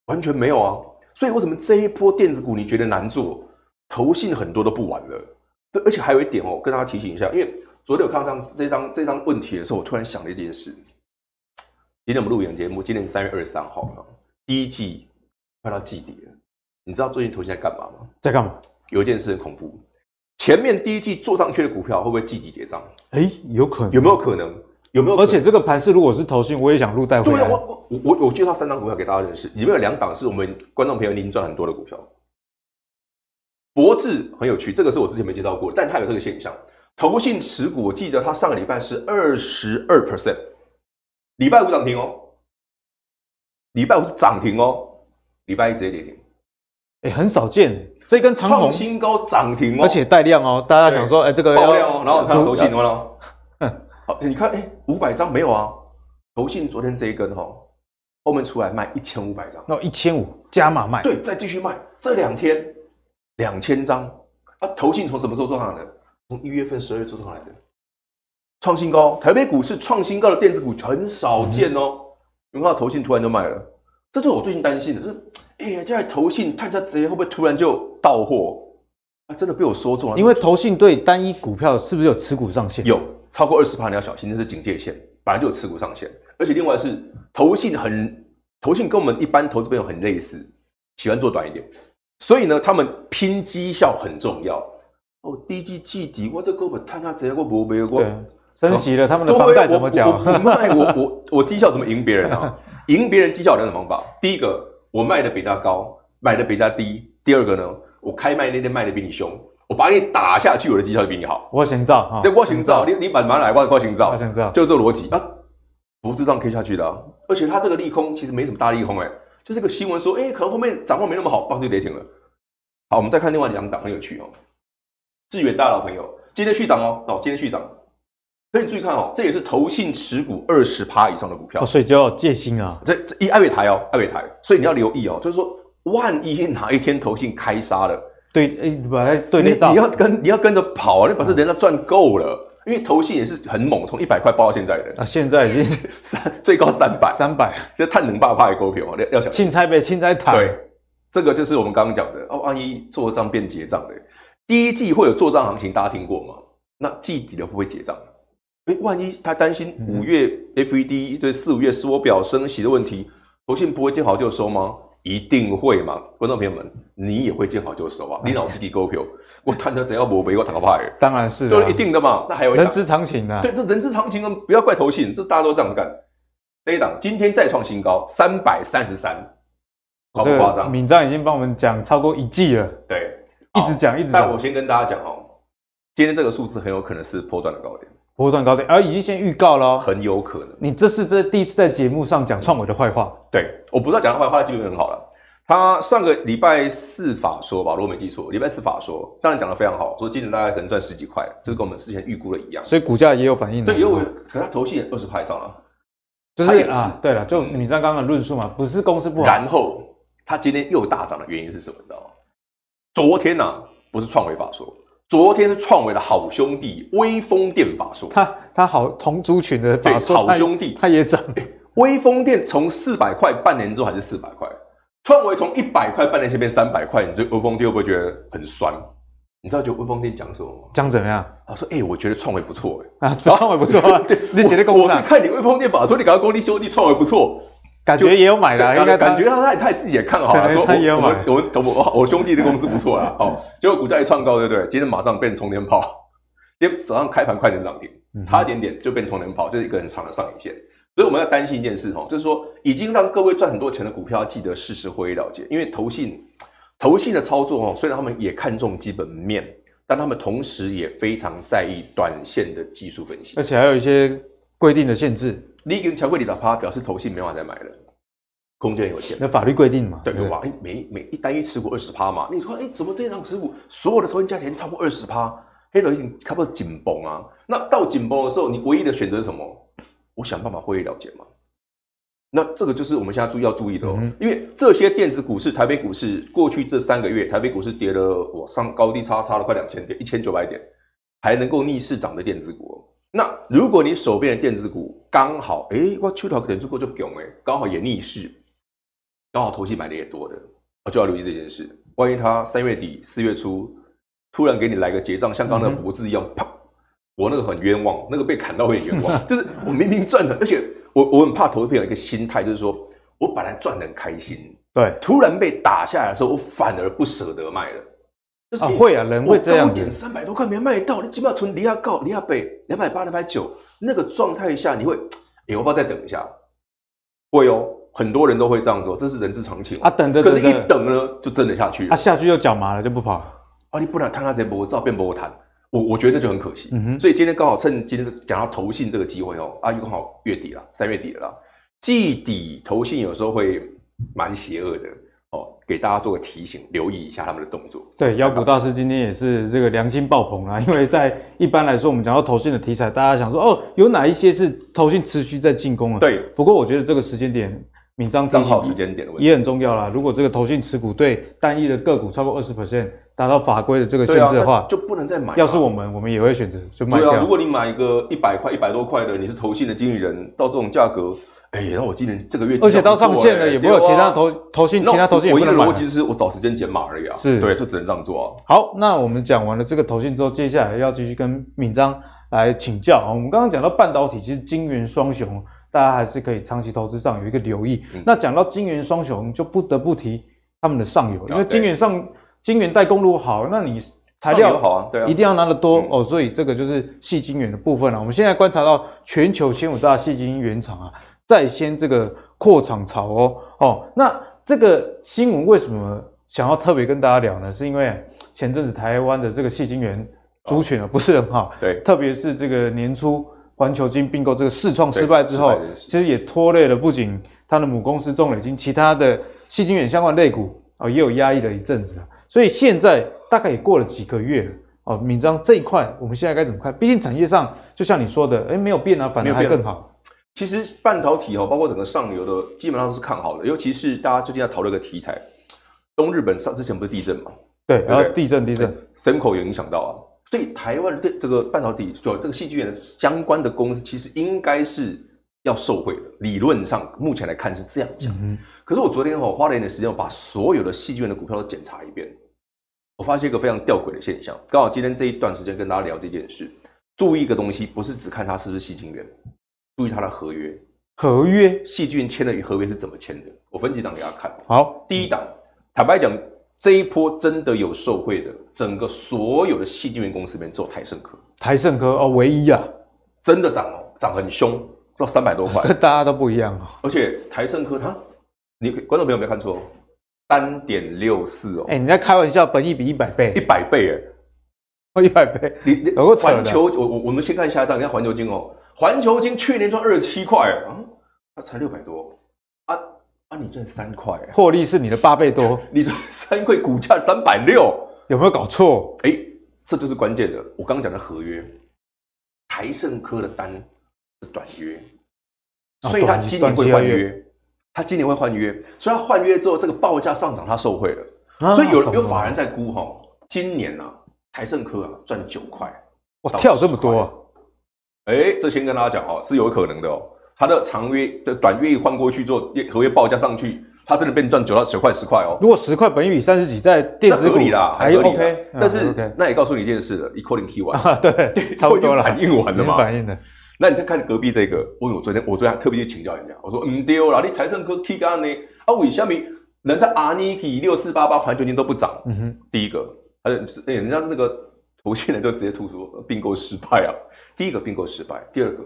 Speaker 3: 完全没有啊。所以为什么这一波电子股你觉得难做？投信很多都不玩了。这而且还有一点哦，跟大家提醒一下，因为昨天我看到这张这张问题的时候，我突然想了一件事。今天我们录影节目，今年三月二十三号了，第一季快到季底了。你知道最近投信在干嘛吗？
Speaker 1: 在干嘛？
Speaker 3: 有一件事很恐怖，前面第一季做上去的股票会不会季底结账？
Speaker 1: 哎，有可能，
Speaker 3: 有没有可能？有没有？
Speaker 1: 而且这个盘势如果是投信，我也想录带回来。
Speaker 3: 对啊，我我我我介绍三张股票给大家认识，里面有两档是我们观众朋友您赚很多的股票。博智很有趣，这个是我之前没介绍过，但它有这个现象，投信持股，我记得它上个礼拜是二十二 percent。礼拜五涨停哦，礼拜五是涨停哦，礼拜一直接跌停，
Speaker 1: 哎，很少见，这根长红
Speaker 3: 新高涨停哦，
Speaker 1: 而且带量哦，大家想说，哎，这个
Speaker 3: 爆量哦，然后看到投信完了，好，你看，哎，五百张没有啊？投信昨天这一根哈，后面出来卖一千五百张，
Speaker 1: 那一千五加码卖，
Speaker 3: 对，再继续卖。这两天两千张。啊，投信从什么时候做上来的？从一月份、十二月做上来的，创新高。台北股市创新高的电子股很少见哦。有看到投信突然就卖了？这就是我最近担心的，就是哎呀，这投信探家贼会不会突然就到货？啊，真的被我说中了。
Speaker 1: 因为投信对单一股票是不是有持股上限？
Speaker 3: 有，超过二十趴你要小心，那是警戒线，本来就有持股上限。而且另外是投信很，投信跟我们一般投资朋友很类似，喜欢做短一点，所以呢，他们拼绩效很重要。哦，第一季季底我这个本探家贼我不卖我，
Speaker 1: 升息了，他们的房贷怎么缴？
Speaker 3: 我不卖，我我我绩效怎么赢别人啊？赢别人绩效有两种方法，第一个我卖的比他高，买的比他低；第二个呢？我开卖那天卖的比你凶，我把你打下去，我的绩效就比你好。
Speaker 1: 我行造哈，
Speaker 3: 对，我行造，你你把马来我我行造，
Speaker 1: 我行造，
Speaker 3: 就这个逻辑啊，不是这样 K 下去的啊。而且它这个利空其实没什么大利空哎，就是个新闻说，哎，可能后面展望没那么好，棒就跌停了。好，我们再看另外两档很有趣哦。智远大老朋友，今天续涨哦，哦，今天续涨，可以注意看哦，这也是投信持股二十趴以上的股票，
Speaker 1: 所以就要戒心啊。
Speaker 3: 这这一爱尾台哦，爱尾台，所以你要留意哦，就是说。万一哪一天投信开杀了，
Speaker 1: 对，哎，把它对你
Speaker 3: 你要跟你要跟着跑啊！你表示人家赚够了，因为投信也是很猛，从一百块爆到现在的
Speaker 1: 啊，现在已经
Speaker 3: 三最高三百，
Speaker 1: 三百，
Speaker 3: 这太能霸怕的股票啊！要想
Speaker 1: 青菜呗，青菜台，
Speaker 3: 对，这个就是我们刚刚讲的哦。万一做账变结账的，第一季会有做账行情，大家听过吗？那季底的会不会结账？哎，万一他担心五月 FED 对四五月缩表升息的问题，投信不会见好就收吗？一定会嘛，观众朋友们，你也会见好就收啊！你脑子里股票，我谈的怎样不赔我打个牌？
Speaker 1: 当然是，
Speaker 3: 对，一定的嘛。那还有
Speaker 1: 人之常情啊。
Speaker 3: 对，这人之常情啊，不要怪投信，这大家都这样子干。这一档今天再创新高，三百三十三，好不夸张？
Speaker 1: 敏章已经帮我们讲超过一季了，
Speaker 3: 对，
Speaker 1: 一直讲一直讲。
Speaker 3: 但我先跟大家讲哦，今天这个数字很有可能是波段的高点。
Speaker 1: 波段高点，而、啊、已经先预告了、哦，
Speaker 3: 很有可能。
Speaker 1: 你这是这第一次在节目上讲创惟的坏话？
Speaker 3: 对，我不知道讲他坏话，基本很好了。他上个礼拜四法说吧，如果没记错，礼拜四法说，当然讲得非常好，说今年大概可能赚十几块，这是跟我们之前预估的一样。所以股价也有反应。对，也有，可是他投信二十块以上了，就是啊，对了，就你像刚刚的论述嘛，不是公司不好。然后他今天又大涨的原因是什么？你知道吗？昨天呢、啊，不是创维法说。昨天是创维的好兄弟威风电法说，他他好同族群的法术好兄弟，他也涨。威风电从四百块半年之后还是四百块，创维从一百块半年前变三百块，你对威风电会不会觉得很酸？你知道就威风电讲什么吗？讲怎么样？他说：“哎、欸，我觉得创维不错，哎啊，创维不错啊。对，你写的公我，看你威风电法说，你赶快讲你兄弟创维不错。”感觉也有买的，应该感觉他他他自己也看好了，说他也有买。我我我我兄弟的公司不错啦，哦，结果股价一创高，对不对？今天马上变冲天炮，今天早上开盘快点涨停，差一点点就变冲天炮，就是一个很长的上影线。所以我们要担心一件事哦，就是说已经让各位赚很多钱的股票，要记得适时获利了结，因为投信投信的操作哦，虽然他们也看重基本面，但他们同时也非常在意短线的技术分析，而且还有一些规定的限制。你已经超过二十趴，表示投信没法再买了，空间有限。那法律规定嘛？对，哇，哎，每每一单一持股二十趴嘛？你说，哎，怎么这张持股所有的投信价钱超过二十趴？黑头已经差不多紧绷啊。那到紧绷的时候，你唯一的选择是什么？我想办法获利了解嘛。那这个就是我们现在注意要注意的哦，嗯、因为这些电子股市、台北股市过去这三个月，台北股市跌了，我上高低差差了快两千点，一千九百点，还能够逆势涨的电子股。那如果你手边的电子股刚好，哎、欸，我出头电子股就囧哎，刚好也逆势，刚好投信买的也多的，我就要留意这件事。万一他三月底四月初突然给你来个结账，像刚刚那个脖子一样，啪、嗯，我那个很冤枉，那个被砍到会很冤枉。就是我明明赚了，而且我我很怕投资朋友一个心态，就是说我本来赚的很开心，对，突然被打下来的时候，我反而不舍得卖了。啊会啊，人会这样子。三百多块没卖到，你基本上存离亚高、离亚北两百八、两百九那个状态下，你会，哎，我不要再等一下。会哦，很多人都会这样做，这是人之常情啊。等的，可是一等呢，就真的下去了。啊，下去又脚麻了，就不跑。啊，你不然摊他这波照变波谈，我我觉得就很可惜。嗯哼。所以今天刚好趁今天讲到投信这个机会哦，啊，又刚好月底了，三月底了啦，季底投信有时候会蛮邪恶的哦。给大家做个提醒，留意一下他们的动作。
Speaker 1: 对，妖股大师今天也是这个良心爆棚啊，因为在一般来说，我们讲到投信的题材，大家想说哦，有哪一些是投信持续在进攻了？
Speaker 3: 对。
Speaker 1: 不过我觉得这个时间点，闵漳
Speaker 3: 刚好时间点
Speaker 1: 也很重要啦。如果这个投信持股对单一的个股超过二十 percent，达到法规的这个限制的话，
Speaker 3: 啊、就不能再买。
Speaker 1: 要是我们，我们也会选择就卖掉。
Speaker 3: 对啊，如果你买一个一百块、一百多块的，你是投信的经理人，到这种价格。哎，那我今年这个月，而
Speaker 1: 且到上线了，也没有其他投投信，其他投信也不能买。
Speaker 3: 我一个逻辑是我找时间减码而已啊。是，对，就只能这样做啊。
Speaker 1: 好，那我们讲完了这个投信之后，接下来要继续跟敏章来请教啊。我们刚刚讲到半导体，其实晶圆双雄，大家还是可以长期投资上有一个留意。嗯、那讲到晶圆双雄，就不得不提他们的上游，因为晶圆上晶圆代工如果好，那你材料
Speaker 3: 好啊，对啊，
Speaker 1: 一定要拿得多、嗯、哦。所以这个就是细晶圆的部分了。我们现在观察到全球前五大细晶圆厂啊，在先这个。扩厂潮哦哦，那这个新闻为什么想要特别跟大家聊呢？是因为前阵子台湾的这个细晶圆族群啊不是很好，
Speaker 3: 对，
Speaker 1: 特别是这个年初环球金并购这个试创失败之后，其实也拖累了不仅它的母公司中磊金，其他的细晶圆相关类股哦也有压抑了一阵子了。所以现在大概也过了几个月了哦，闵漳这一块我们现在该怎么看？毕竟产业上就像你说的，诶没有变啊，反而还更好。
Speaker 3: 其实半导体哦，包括整个上游的，基本上都是看好的。尤其是大家最近在讨论一个题材，东日本上之前不是地震嘛？
Speaker 1: 对，然后地震，地震，
Speaker 3: 森口有影响到啊。所以台湾的这个半导体，就这个戏剧院相关的公司，其实应该是要受惠的。理论上，目前来看是这样讲。嗯、可是我昨天哦，花了一点时间，我把所有的戏剧院的股票都检查一遍，我发现一个非常吊诡的现象。刚好今天这一段时间跟大家聊这件事，注意一个东西，不是只看它是不是矽晶圆。注意它的合约，
Speaker 1: 合约
Speaker 3: 矽晶圆签的合约是怎么签的？我分几档给大家看。
Speaker 1: 好，
Speaker 3: 第一档，坦白讲，这一波真的有受惠的，整个所有的矽晶圆公司里面只有台盛科。
Speaker 1: 台盛科哦，唯一啊，
Speaker 3: 真的涨哦，涨很凶，到三百多块。
Speaker 1: 大家都不一样啊、哦。
Speaker 3: 而且台盛科它，你观众朋友没有看错，三点六四哦。
Speaker 1: 哎、欸，你在开玩笑？本益比一百倍，
Speaker 3: 一百倍哎，
Speaker 1: 哦一百倍。你你
Speaker 3: 环球，我我我们先看下一张，你看环球金哦。环球金去年赚二十七块啊，它才六百多啊啊！你赚三块，
Speaker 1: 获利是你的八倍多，
Speaker 3: 你赚三块，股价三百六，
Speaker 1: 有没有搞错？
Speaker 3: 哎，这就是关键的。我刚刚讲的合约，台盛科的单是短约，所以他今年会换约，他今年会换约，所以他换约之后，这个报价上涨，他受惠了。啊、所以有有法人在估哈，今年啊，台盛科啊赚九块，
Speaker 1: 哇，跳这么多、啊。
Speaker 3: 哎，这先跟大家讲哦，是有可能的哦。它的长约的短约一换过去之后，合约报价上去，它真的变赚九到十块十块哦。
Speaker 1: 如果十块本益比三十几，在电子股
Speaker 3: 里啦，
Speaker 1: 还 OK。
Speaker 3: 但是那也告诉你一件事了，According Key 完
Speaker 1: 啊，对，差不多了，
Speaker 3: 反应完了嘛，
Speaker 1: 反应的。
Speaker 3: 那你再看隔壁这个，我有昨天我昨天特别去请教人家，我说嗯对哦，你财盛科 Key 干呢？啊，为什么人家 RNI 六四八八环球金都不涨？嗯哼，第一个，哎，人家那个投信人就直接吐出并购失败啊。第一个并购失败，第二个，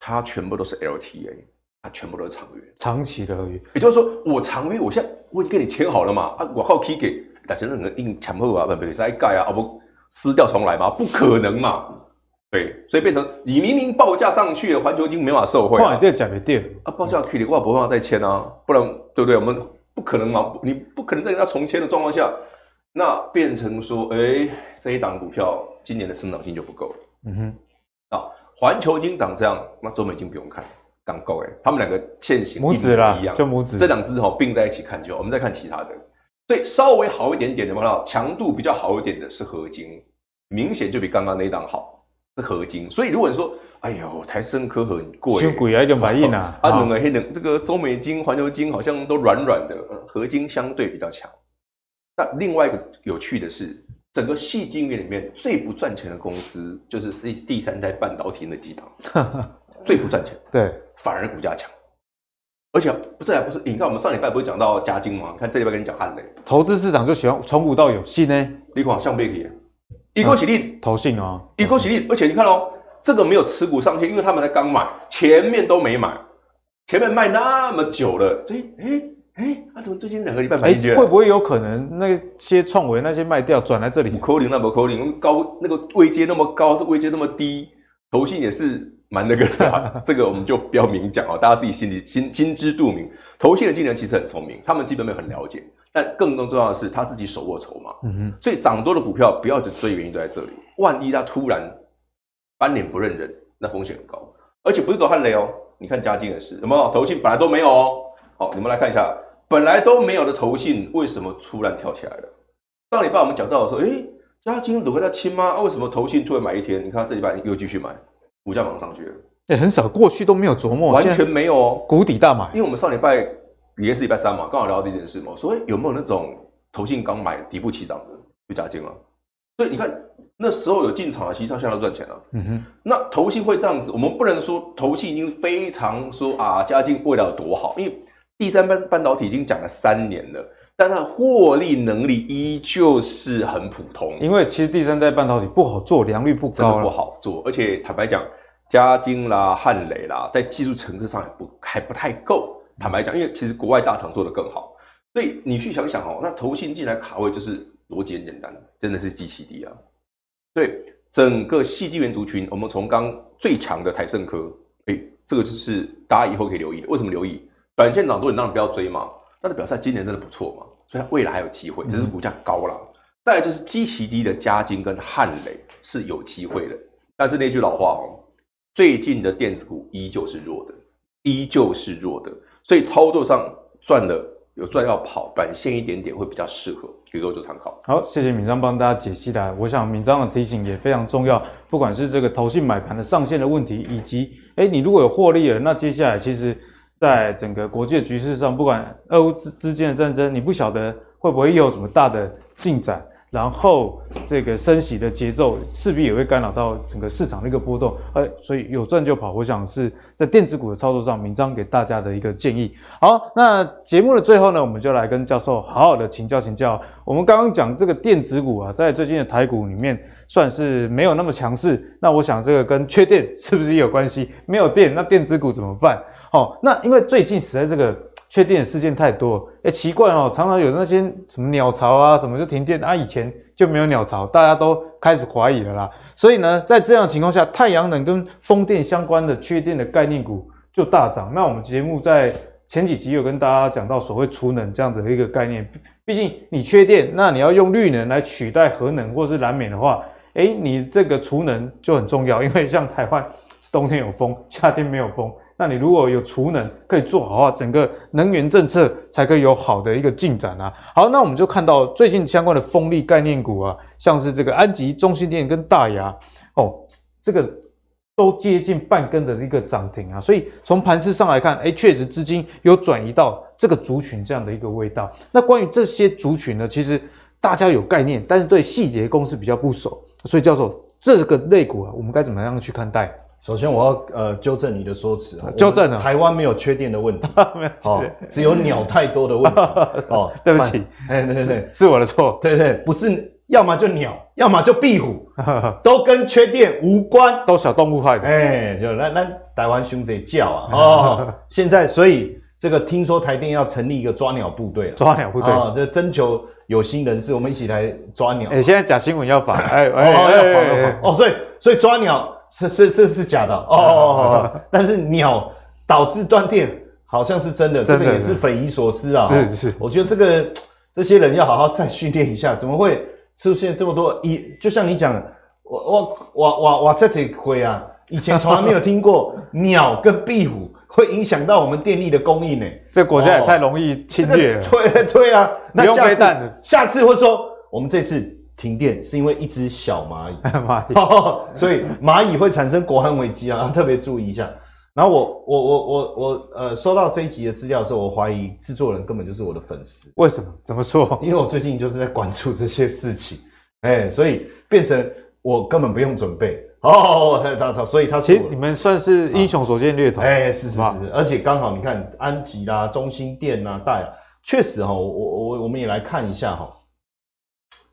Speaker 3: 它全部都是 LTA，它全部都是长约，
Speaker 1: 长期的合约。
Speaker 3: 也就是说，我长约，我现在我已经跟你签好了嘛，啊，我靠 K 给，但是那个硬强迫啊，不不再盖啊，啊不撕掉重来吗？不可能嘛，对，所以变成你明明报价上去了，环球金没法受惠，
Speaker 1: 换一点讲没电
Speaker 3: 啊，报价 K 的话，不会再签啊，不然对不对？我们不可能嘛，你不可能在跟他重签的状况下，那变成说，哎，这一档股票今年的成长性就不够了，嗯哼。啊，环球金长这样，那中美金不用看，刚够哎，他们两个线型
Speaker 1: 母子啦，一样，就母子，
Speaker 3: 这两只哈并在一起看就好。我们再看其他的，所以稍微好一点点的话，强度比较好一点的是合金，明显就比刚刚那一档好，是合金。所以如果你说，哎呦，台生科很贵，
Speaker 1: 太贵啊，一点反应啊，
Speaker 3: 啊，两个黑的这个中美金、环球金好像都软软的，合金相对比较强。那另外一个有趣的是。整个矽晶圆里面最不赚钱的公司就是第第三代半导体那几档，最不赚钱，
Speaker 1: 对，
Speaker 3: 反而股价强，而且不是还不是？你看我们上礼拜不是讲到嘉晶吗？看这礼拜跟你讲汉磊，
Speaker 1: 投资市场就喜欢从无到有，信呢？
Speaker 3: 你看像贝克，一口起立，
Speaker 1: 投信哦，
Speaker 3: 一口起立，而且你看哦，这个没有持股上限，因为他们才刚买，前面都没买，前面卖那么久了，这哎。哎，他怎么最近两个礼拜买一
Speaker 1: 会不会有可能那些创维那些卖掉转来这里？
Speaker 3: 不可能，那不扣零，高那个位阶那么高，这位阶那么低，投信也是蛮那个的、啊。这个我们就不要明讲哦，大家自己心里心心知肚明。投信的经理人其实很聪明，他们基本面很了解，但更更重要的是他自己手握筹码。嗯哼，所以涨多的股票不要只追原因就在这里。万一他突然翻脸不认人，那风险很高。而且不是走汉雷哦，你看嘉靖也是，有没有投信本来都没有哦。好，你们来看一下，本来都没有的投信为什么突然跳起来了？上礼拜我们讲到的时候，诶，嘉晶有跟他亲吗？啊，为什么投信突然买一天？你看这礼拜又继续买，股价马上上去了。哎，
Speaker 1: 很少，过去都没有琢磨，
Speaker 3: 完全没有哦，
Speaker 1: 谷底大买。
Speaker 3: 因为我们上礼拜也是礼拜三嘛，刚好聊到这件事嘛，所以有没有那种投信刚买底部起涨的就嘉晶了？所以你看那时候有进场的，实际上现在都赚钱了。嗯哼，那投信会这样子，我们不能说投信已经非常说啊，嘉晶未来有多好，因为第三半半导体已经讲了三年了，但它获利能力依旧是很普通。
Speaker 1: 因为其实第三代半导体不好做，良率不高，
Speaker 3: 真的不好做，而且坦白讲。嘉晶啦、汉磊啦，在技术层次上也不还不太够。坦白讲，因为其实国外大厂做得更好，所以你去想想哦，那投信进来卡位就是逻辑很简单，真的是极其低啊。对整个矽晶圆族群，我们从刚最强的台盛科，哎、欸，这个就是大家以后可以留意的。为什么留意？短线涨多，你当然不要追嘛。但是表示今年真的不错嘛，所以它未来还有机会，只是股价高了。嗯、再来就是基期低的嘉金跟汉磊是有机会的，但是那句老话哦。最近的电子股依旧是弱的，依旧是弱的，所以操作上赚了有赚要跑，短线一点点会比较适合，给各位做参考。
Speaker 1: 好，谢谢敏章帮大家解析的，我想敏章的提醒也非常重要，不管是这个投信买盘的上限的问题，以及哎，你如果有获利了，那接下来其实在整个国际的局势上，不管俄乌之之间的战争，你不晓得会不会有什么大的进展。然后这个升息的节奏势必也会干扰到整个市场的一个波动，哎，所以有赚就跑，我想是在电子股的操作上，明章给大家的一个建议。好，那节目的最后呢，我们就来跟教授好好的请教请教。我们刚刚讲这个电子股啊，在最近的台股里面算是没有那么强势，那我想这个跟缺电是不是也有关系？没有电，那电子股怎么办？好，那因为最近实在这个。缺电事件太多，哎，奇怪哦，常常有那些什么鸟巢啊，什么就停电啊，以前就没有鸟巢，大家都开始怀疑了啦。所以呢，在这样情况下，太阳能跟风电相关的缺电的概念股就大涨。那我们节目在前几集有跟大家讲到所谓储能这样子的一个概念，毕竟你缺电，那你要用绿能来取代核能或是燃煤的话，哎，你这个储能就很重要，因为像台湾冬天有风，夏天没有风。那你如果有储能可以做好的话，整个能源政策才可以有好的一个进展啊。好，那我们就看到最近相关的风力概念股啊，像是这个安吉、中心电跟大亚哦，这个都接近半根的一个涨停啊。所以从盘势上来看，哎，确实资金有转移到这个族群这样的一个味道。那关于这些族群呢，其实大家有概念，但是对细节公司比较不熟，所以叫做这个类股啊，我们该怎么样去看待？
Speaker 2: 首先，我要呃纠正你的说辞 啊，
Speaker 1: 纠正了，
Speaker 2: 台湾没有缺电的问题，没有，哦，只有鸟太多的问题。哦，
Speaker 1: 对不起，
Speaker 2: 哎，对对对，
Speaker 1: 是我的错，
Speaker 2: 对对，不是，要么就鸟，要么就壁虎，都跟缺电无关，
Speaker 1: 都小动物害的，
Speaker 2: 哎，就那那台湾熊贼叫啊，哦，现在所以这个听说台电要成立一个抓鸟部队了，
Speaker 1: 抓鸟部队。啊，
Speaker 2: 这征求有心人士，我们一起来抓鸟。
Speaker 1: 哎，现在假新闻要反，哎
Speaker 2: 哎，要反要反，哦，所以所以抓鸟。是是这是假的哦，哦，但是鸟导致断电好像是真的，真的这个也是匪夷所思啊！
Speaker 1: 是是，
Speaker 2: 我觉得这个这些人要好好再训练一下，怎么会出现这么多？一就像你讲，我我我我我这几回啊，以前从来没有听过 鸟跟壁虎会影响到我们电力的供应呢。
Speaker 1: 这国家也太容易侵略了。
Speaker 2: 哦这个、对对啊，那下次下次会说我们这次。停电是因为一只小蚂蚁，蚂蚁蚁，所以蚂蚁会产生国安危机啊，特别注意一下。然后我我我我我呃收到这一集的资料的时候，我怀疑制作人根本就是我的粉丝。
Speaker 1: 为什么？怎么说？
Speaker 2: 因为我最近就是在关注这些事情，哎、欸，所以变成我根本不用准备哦。他他他，所以他
Speaker 1: 其实你们算是英雄所见略同。
Speaker 2: 哎、欸，是是是，是，而且刚好你看安吉啦、中心店啊、大雅，确实哈，我我我我们也来看一下哈。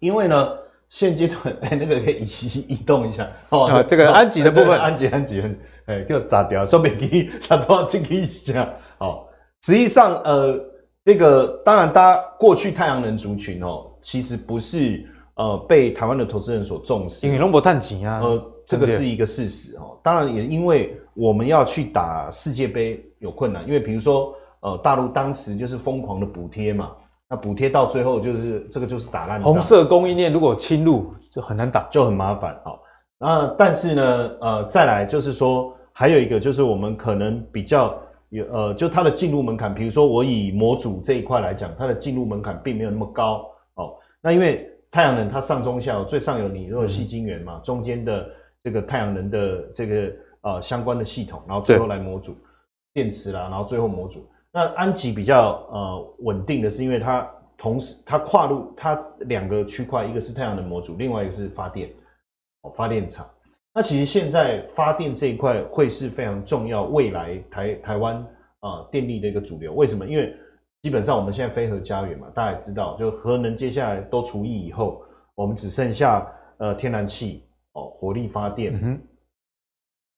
Speaker 2: 因为呢，现阶段 哎，那个可以移移动一下哦。
Speaker 1: 啊、这个安吉的部分，
Speaker 2: 安吉安吉，哎，叫炸掉，说明给 他都要进去一下。哦，实际上，呃，这个当然，大家过去太阳能族群哦，其实不是呃被台湾的投资人所重视，
Speaker 1: 因为龙博探景啊，
Speaker 2: 呃，这个是一个事实哦。当然，也因为我们要去打世界杯有困难，因为比如说呃，大陆当时就是疯狂的补贴嘛。那补贴到最后就是这个就是打烂。
Speaker 1: 红色供应链如果侵入就很难打，
Speaker 2: 就很麻烦。好，那但是呢，呃，再来就是说还有一个就是我们可能比较有呃，就它的进入门槛，比如说我以模组这一块来讲，它的进入门槛并没有那么高。哦，那因为太阳能它上中下最上有你如果细晶圆嘛，嗯、中间的这个太阳能的这个呃相关的系统，然后最后来模组电池啦，然后最后模组。那安吉比较呃稳定的是，因为它同时它跨入它两个区块，一个是太阳能模组，另外一个是发电哦发电厂。那其实现在发电这一块会是非常重要，未来台台湾啊、呃、电力的一个主流。为什么？因为基本上我们现在非核家园嘛，大家也知道，就核能接下来都除役以后，我们只剩下呃天然气哦火力发电、嗯、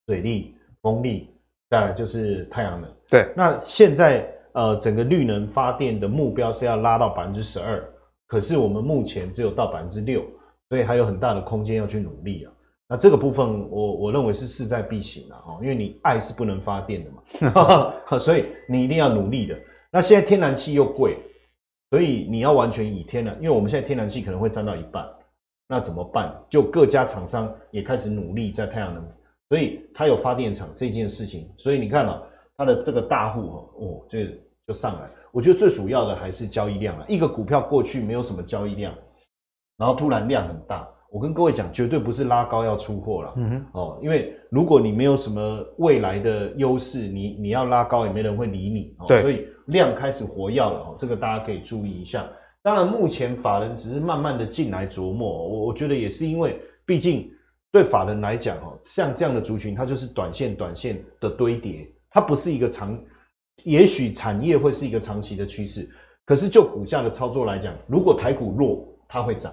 Speaker 2: 水力、风力。再来就是太阳能，
Speaker 1: 对。
Speaker 2: 那现在呃，整个绿能发电的目标是要拉到百分之十二，可是我们目前只有到百分之六，所以还有很大的空间要去努力啊。那这个部分我我认为是势在必行啊，因为你爱是不能发电的嘛，所以你一定要努力的。那现在天然气又贵，所以你要完全以天然，因为我们现在天然气可能会占到一半，那怎么办？就各家厂商也开始努力在太阳能。所以它有发电厂这件事情，所以你看啊，它的这个大户哦，就就上来。我觉得最主要的还是交易量啊，一个股票过去没有什么交易量，然后突然量很大，我跟各位讲，绝对不是拉高要出货了，嗯哼，哦，因为如果你没有什么未来的优势，你你要拉高也没人会理你，对，所以量开始活跃了，哦，这个大家可以注意一下。当然，目前法人只是慢慢的进来琢磨，我我觉得也是因为，毕竟。对法人来讲，哦，像这样的族群，它就是短线、短线的堆叠，它不是一个长，也许产业会是一个长期的趋势，可是就股价的操作来讲，如果台股弱，它会涨；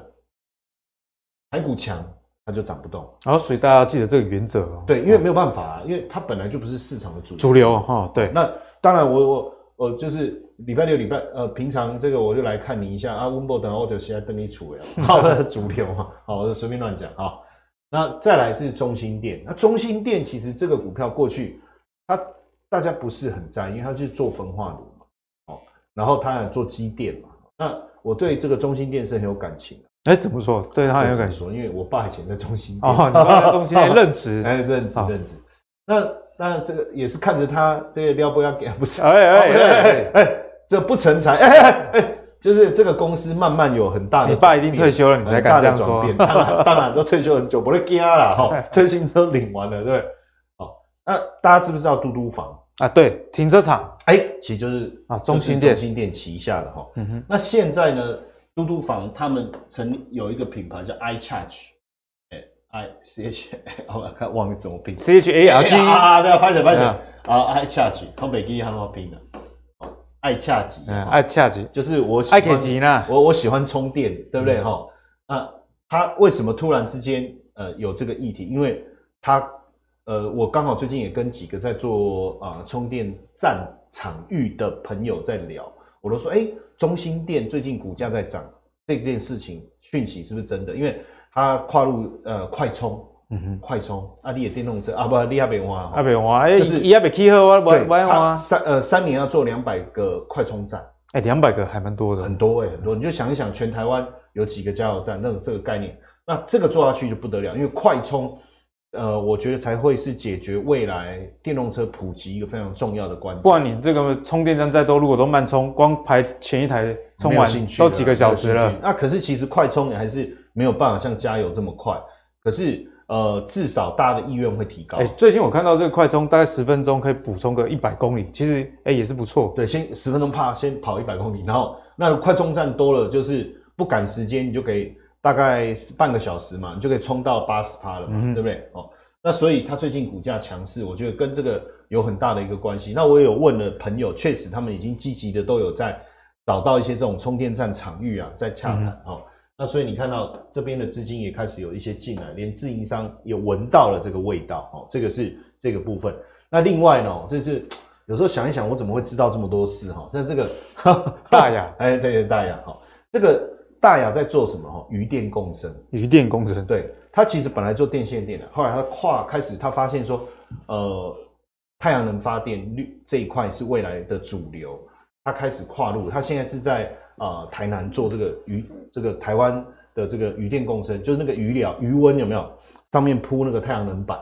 Speaker 2: 台股强，它就涨不动。
Speaker 1: 然后，所以大家要记得这个原则哦。
Speaker 2: 对，因为没有办法啊，因为它本来就不是市场的主流
Speaker 1: 主流哈。对，
Speaker 2: 那当然我，我我我就是礼拜六、礼拜呃，平常这个我就来看你一下啊，温博等我就现在等你处理 好的主流嘛，好，我就随便乱讲啊。那再来是中心店，那中心店其实这个股票过去，它大家不是很在意，因为它就是做焚化炉嘛，哦，然后它也做机电嘛。那我对这个中心店是很有感情的。
Speaker 1: 哎，怎么说？对他很有感情，
Speaker 2: 因为我爸以前在中心店，
Speaker 1: 哦，你爸在中心店 任职，
Speaker 2: 哎，任职任职。那那这个也是看着他这个撩拨要给，不是？
Speaker 1: 哎哎哎哎，
Speaker 2: 这不成才，哎哎哎。就是这个公司慢慢有很大的，
Speaker 1: 你爸一定退休了，你才敢这样说。
Speaker 2: 当然，当然都退休很久，不会惊了哈。退休都领完了，对。好，那大家知不知道嘟嘟房
Speaker 1: 啊？对，停车场，
Speaker 2: 哎，其实就是
Speaker 1: 啊，中心店，
Speaker 2: 中心店旗下的哈。嗯哼。那现在呢，嘟嘟房他们曾有一个品牌叫 iCharge，哎，I C H，我看忘了怎么拼
Speaker 1: ，C H A R G
Speaker 2: 啊，对，拍手拍手啊，iCharge，从北京喊我拼的。爱恰吉，
Speaker 1: 嗯，爱恰吉
Speaker 2: 就是我喜欢，
Speaker 1: 吉呢，
Speaker 2: 我我喜欢充电，对不对哈？那、嗯、他为什么突然之间呃有这个议题？因为他呃，我刚好最近也跟几个在做啊、呃、充电站场域的朋友在聊，我都说，哎，中心店最近股价在涨，这件事情讯息是不是真的？因为它跨入呃快充。嗯哼，快充，阿里的电动车啊，不，你还没换，
Speaker 1: 还没换，就是伊还没起好，我我我换。
Speaker 2: 三呃三年要做两百个快充站，
Speaker 1: 哎，两百个还蛮多的，
Speaker 2: 很多哎，很多。你就想一想，全台湾有几个加油站，那这个概念，那这个做下去就不得了，因为快充，呃，我觉得才会是解决未来电动车普及一个非常重要的关键。
Speaker 1: 不然你这个充电站再多，如果都慢充，光排前一台充完都几个小时了，
Speaker 2: 那可是其实快充也还是没有办法像加油这么快，可是。呃，至少大家的意愿会提高。哎、
Speaker 1: 欸，最近我看到这个快充，大概十分钟可以补充个一百公里，其实哎、欸、也是不错。
Speaker 2: 对，先十分钟怕先跑一百公里，然后那快充站多了，就是不赶时间，你就可以大概半个小时嘛，你就可以充到八十趴了嘛，嗯、对不对？哦，那所以它最近股价强势，我觉得跟这个有很大的一个关系。那我有问了朋友，确实他们已经积极的都有在找到一些这种充电站场域啊，在洽谈哦。那所以你看到这边的资金也开始有一些进来，连自营商也闻到了这个味道哦，这个是这个部分。那另外呢，这是有时候想一想，我怎么会知道这么多事哈？像这个
Speaker 1: 大雅，
Speaker 2: 哎，对对，大雅哈，这个大雅在做什么哈？渔电共生，
Speaker 1: 渔电共生，
Speaker 2: 对，他其实本来做电线电的，后来他跨开始，他发现说，呃，太阳能发电绿这一块是未来的主流，他开始跨入，他现在是在。啊、呃、台南做这个渔这个台湾的这个渔电共生，就是那个鱼疗鱼温有没有上面铺那个太阳能板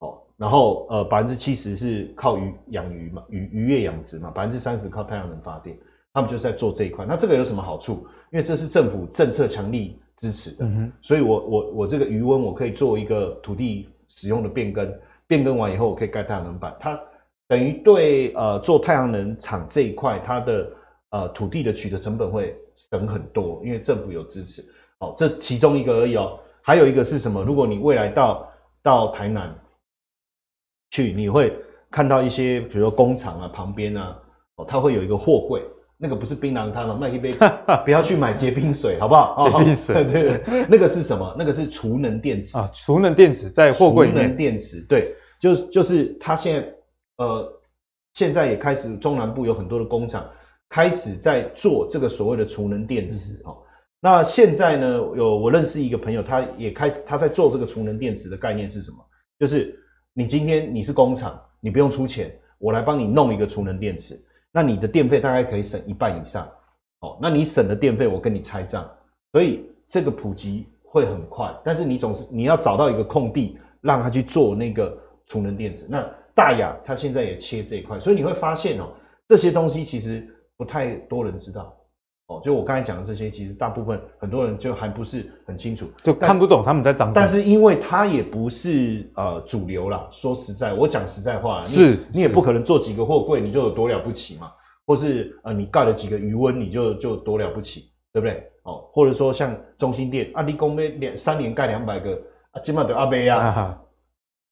Speaker 2: 哦，然后呃百分之七十是靠鱼养鱼嘛，渔渔业养殖嘛，百分之三十靠太阳能发电，他们就是在做这一块。那这个有什么好处？因为这是政府政策强力支持的，嗯、所以我我我这个鱼温我可以做一个土地使用的变更，变更完以后我可以盖太阳能板，它。等于对呃做太阳能厂这一块，它的呃土地的取得成本会省很多，因为政府有支持。哦，这其中一个而已哦，还有一个是什么？如果你未来到到台南去，你会看到一些，比如说工厂啊旁边啊，哦，它会有一个货柜，那个不是槟榔摊吗，卖一杯，不要去买结冰水，好不好？
Speaker 1: 结冰水，
Speaker 2: 对对，那个是什么？那个是储能电池啊，
Speaker 1: 储能电池在货柜里面。
Speaker 2: 储能电池，对，就就是它现在。呃，现在也开始中南部有很多的工厂开始在做这个所谓的储能电池哦。那现在呢，有我认识一个朋友，他也开始他在做这个储能电池的概念是什么？就是你今天你是工厂，你不用出钱，我来帮你弄一个储能电池，那你的电费大概可以省一半以上哦。那你省的电费我跟你拆账，所以这个普及会很快。但是你总是你要找到一个空地，让他去做那个储能电池，那。大雅他现在也切这一块，所以你会发现哦，这些东西其实不太多人知道哦。就我刚才讲的这些，其实大部分很多人就还不是很清楚，
Speaker 1: 就看不懂他们在讲什么。
Speaker 2: 但是因为它也不是呃主流啦，说实在，我讲实在话，
Speaker 1: 是
Speaker 2: 你，你也不可能做几个货柜你就有多了不起嘛，或是呃你盖了几个余温你就就多了不起，对不对？哦，或者说像中心店啊，你公边两三年盖两百个啊，基本上阿杯啊。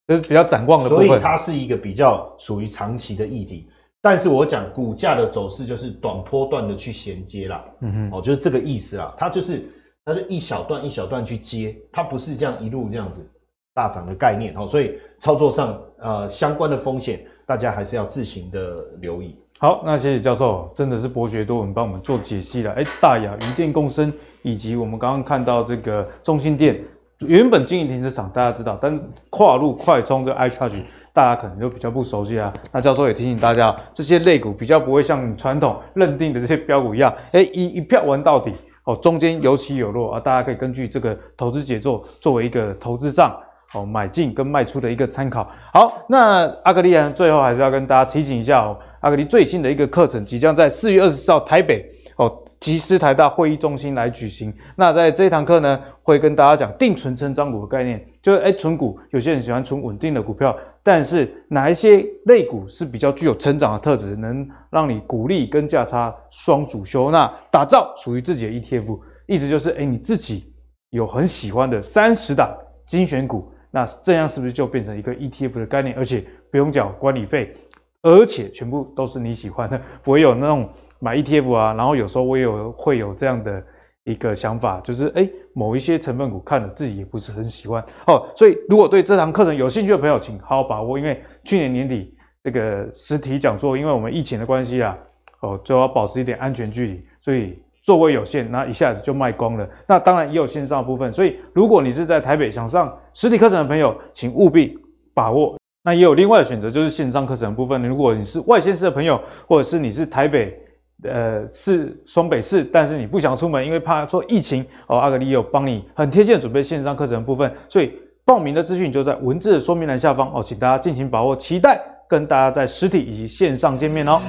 Speaker 1: 就是比较展望的部分，
Speaker 2: 所以它是一个比较属于长期的议题。但是我讲股价的走势就是短波段的去衔接啦，嗯哼，哦，就是这个意思啦。它就是它是一小段一小段去接，它不是这样一路这样子大涨的概念哦。所以操作上呃相关的风险，大家还是要自行的留意。
Speaker 1: 好，那谢谢教授，真的是博学多闻，帮我们做解析了。哎，大亚渔电共生，以及我们刚刚看到这个中兴电。原本经营停车场，大家知道，但跨入快充这 iCharge，大家可能就比较不熟悉啊。那教授也提醒大家，这些类股比较不会像传统认定的这些标股一样，哎，一一票玩到底哦，中间有起有落啊。大家可以根据这个投资节奏作为一个投资上哦买进跟卖出的一个参考。好，那阿格力呢，最后还是要跟大家提醒一下哦，阿格力最新的一个课程即将在四月二十四号台北哦。集思台大会议中心来举行。那在这一堂课呢，会跟大家讲定存成长股的概念，就是诶存股，有些人喜欢存稳定的股票，但是哪一些类股是比较具有成长的特质，能让你股利跟价差双主修？那打造属于自己的 ETF，意思就是诶你自己有很喜欢的三十档精选股，那这样是不是就变成一个 ETF 的概念，而且不用缴管理费，而且全部都是你喜欢的，不会有那种。买 ETF 啊，然后有时候我也有会有这样的一个想法，就是诶某一些成分股看了自己也不是很喜欢哦，所以如果对这堂课程有兴趣的朋友，请好好把握，因为去年年底这个实体讲座，因为我们疫情的关系啊，哦就要保持一点安全距离，所以座位有限，那一下子就卖光了。那当然也有线上部分，所以如果你是在台北想上实体课程的朋友，请务必把握。那也有另外的选择，就是线上课程的部分。如果你是外县市的朋友，或者是你是台北。呃，是双北市，但是你不想出门，因为怕说疫情哦。阿格里有帮你很贴心的准备线上课程部分，所以报名的资讯就在文字的说明栏下方哦，请大家尽情把握，期待跟大家在实体以及线上见面哦。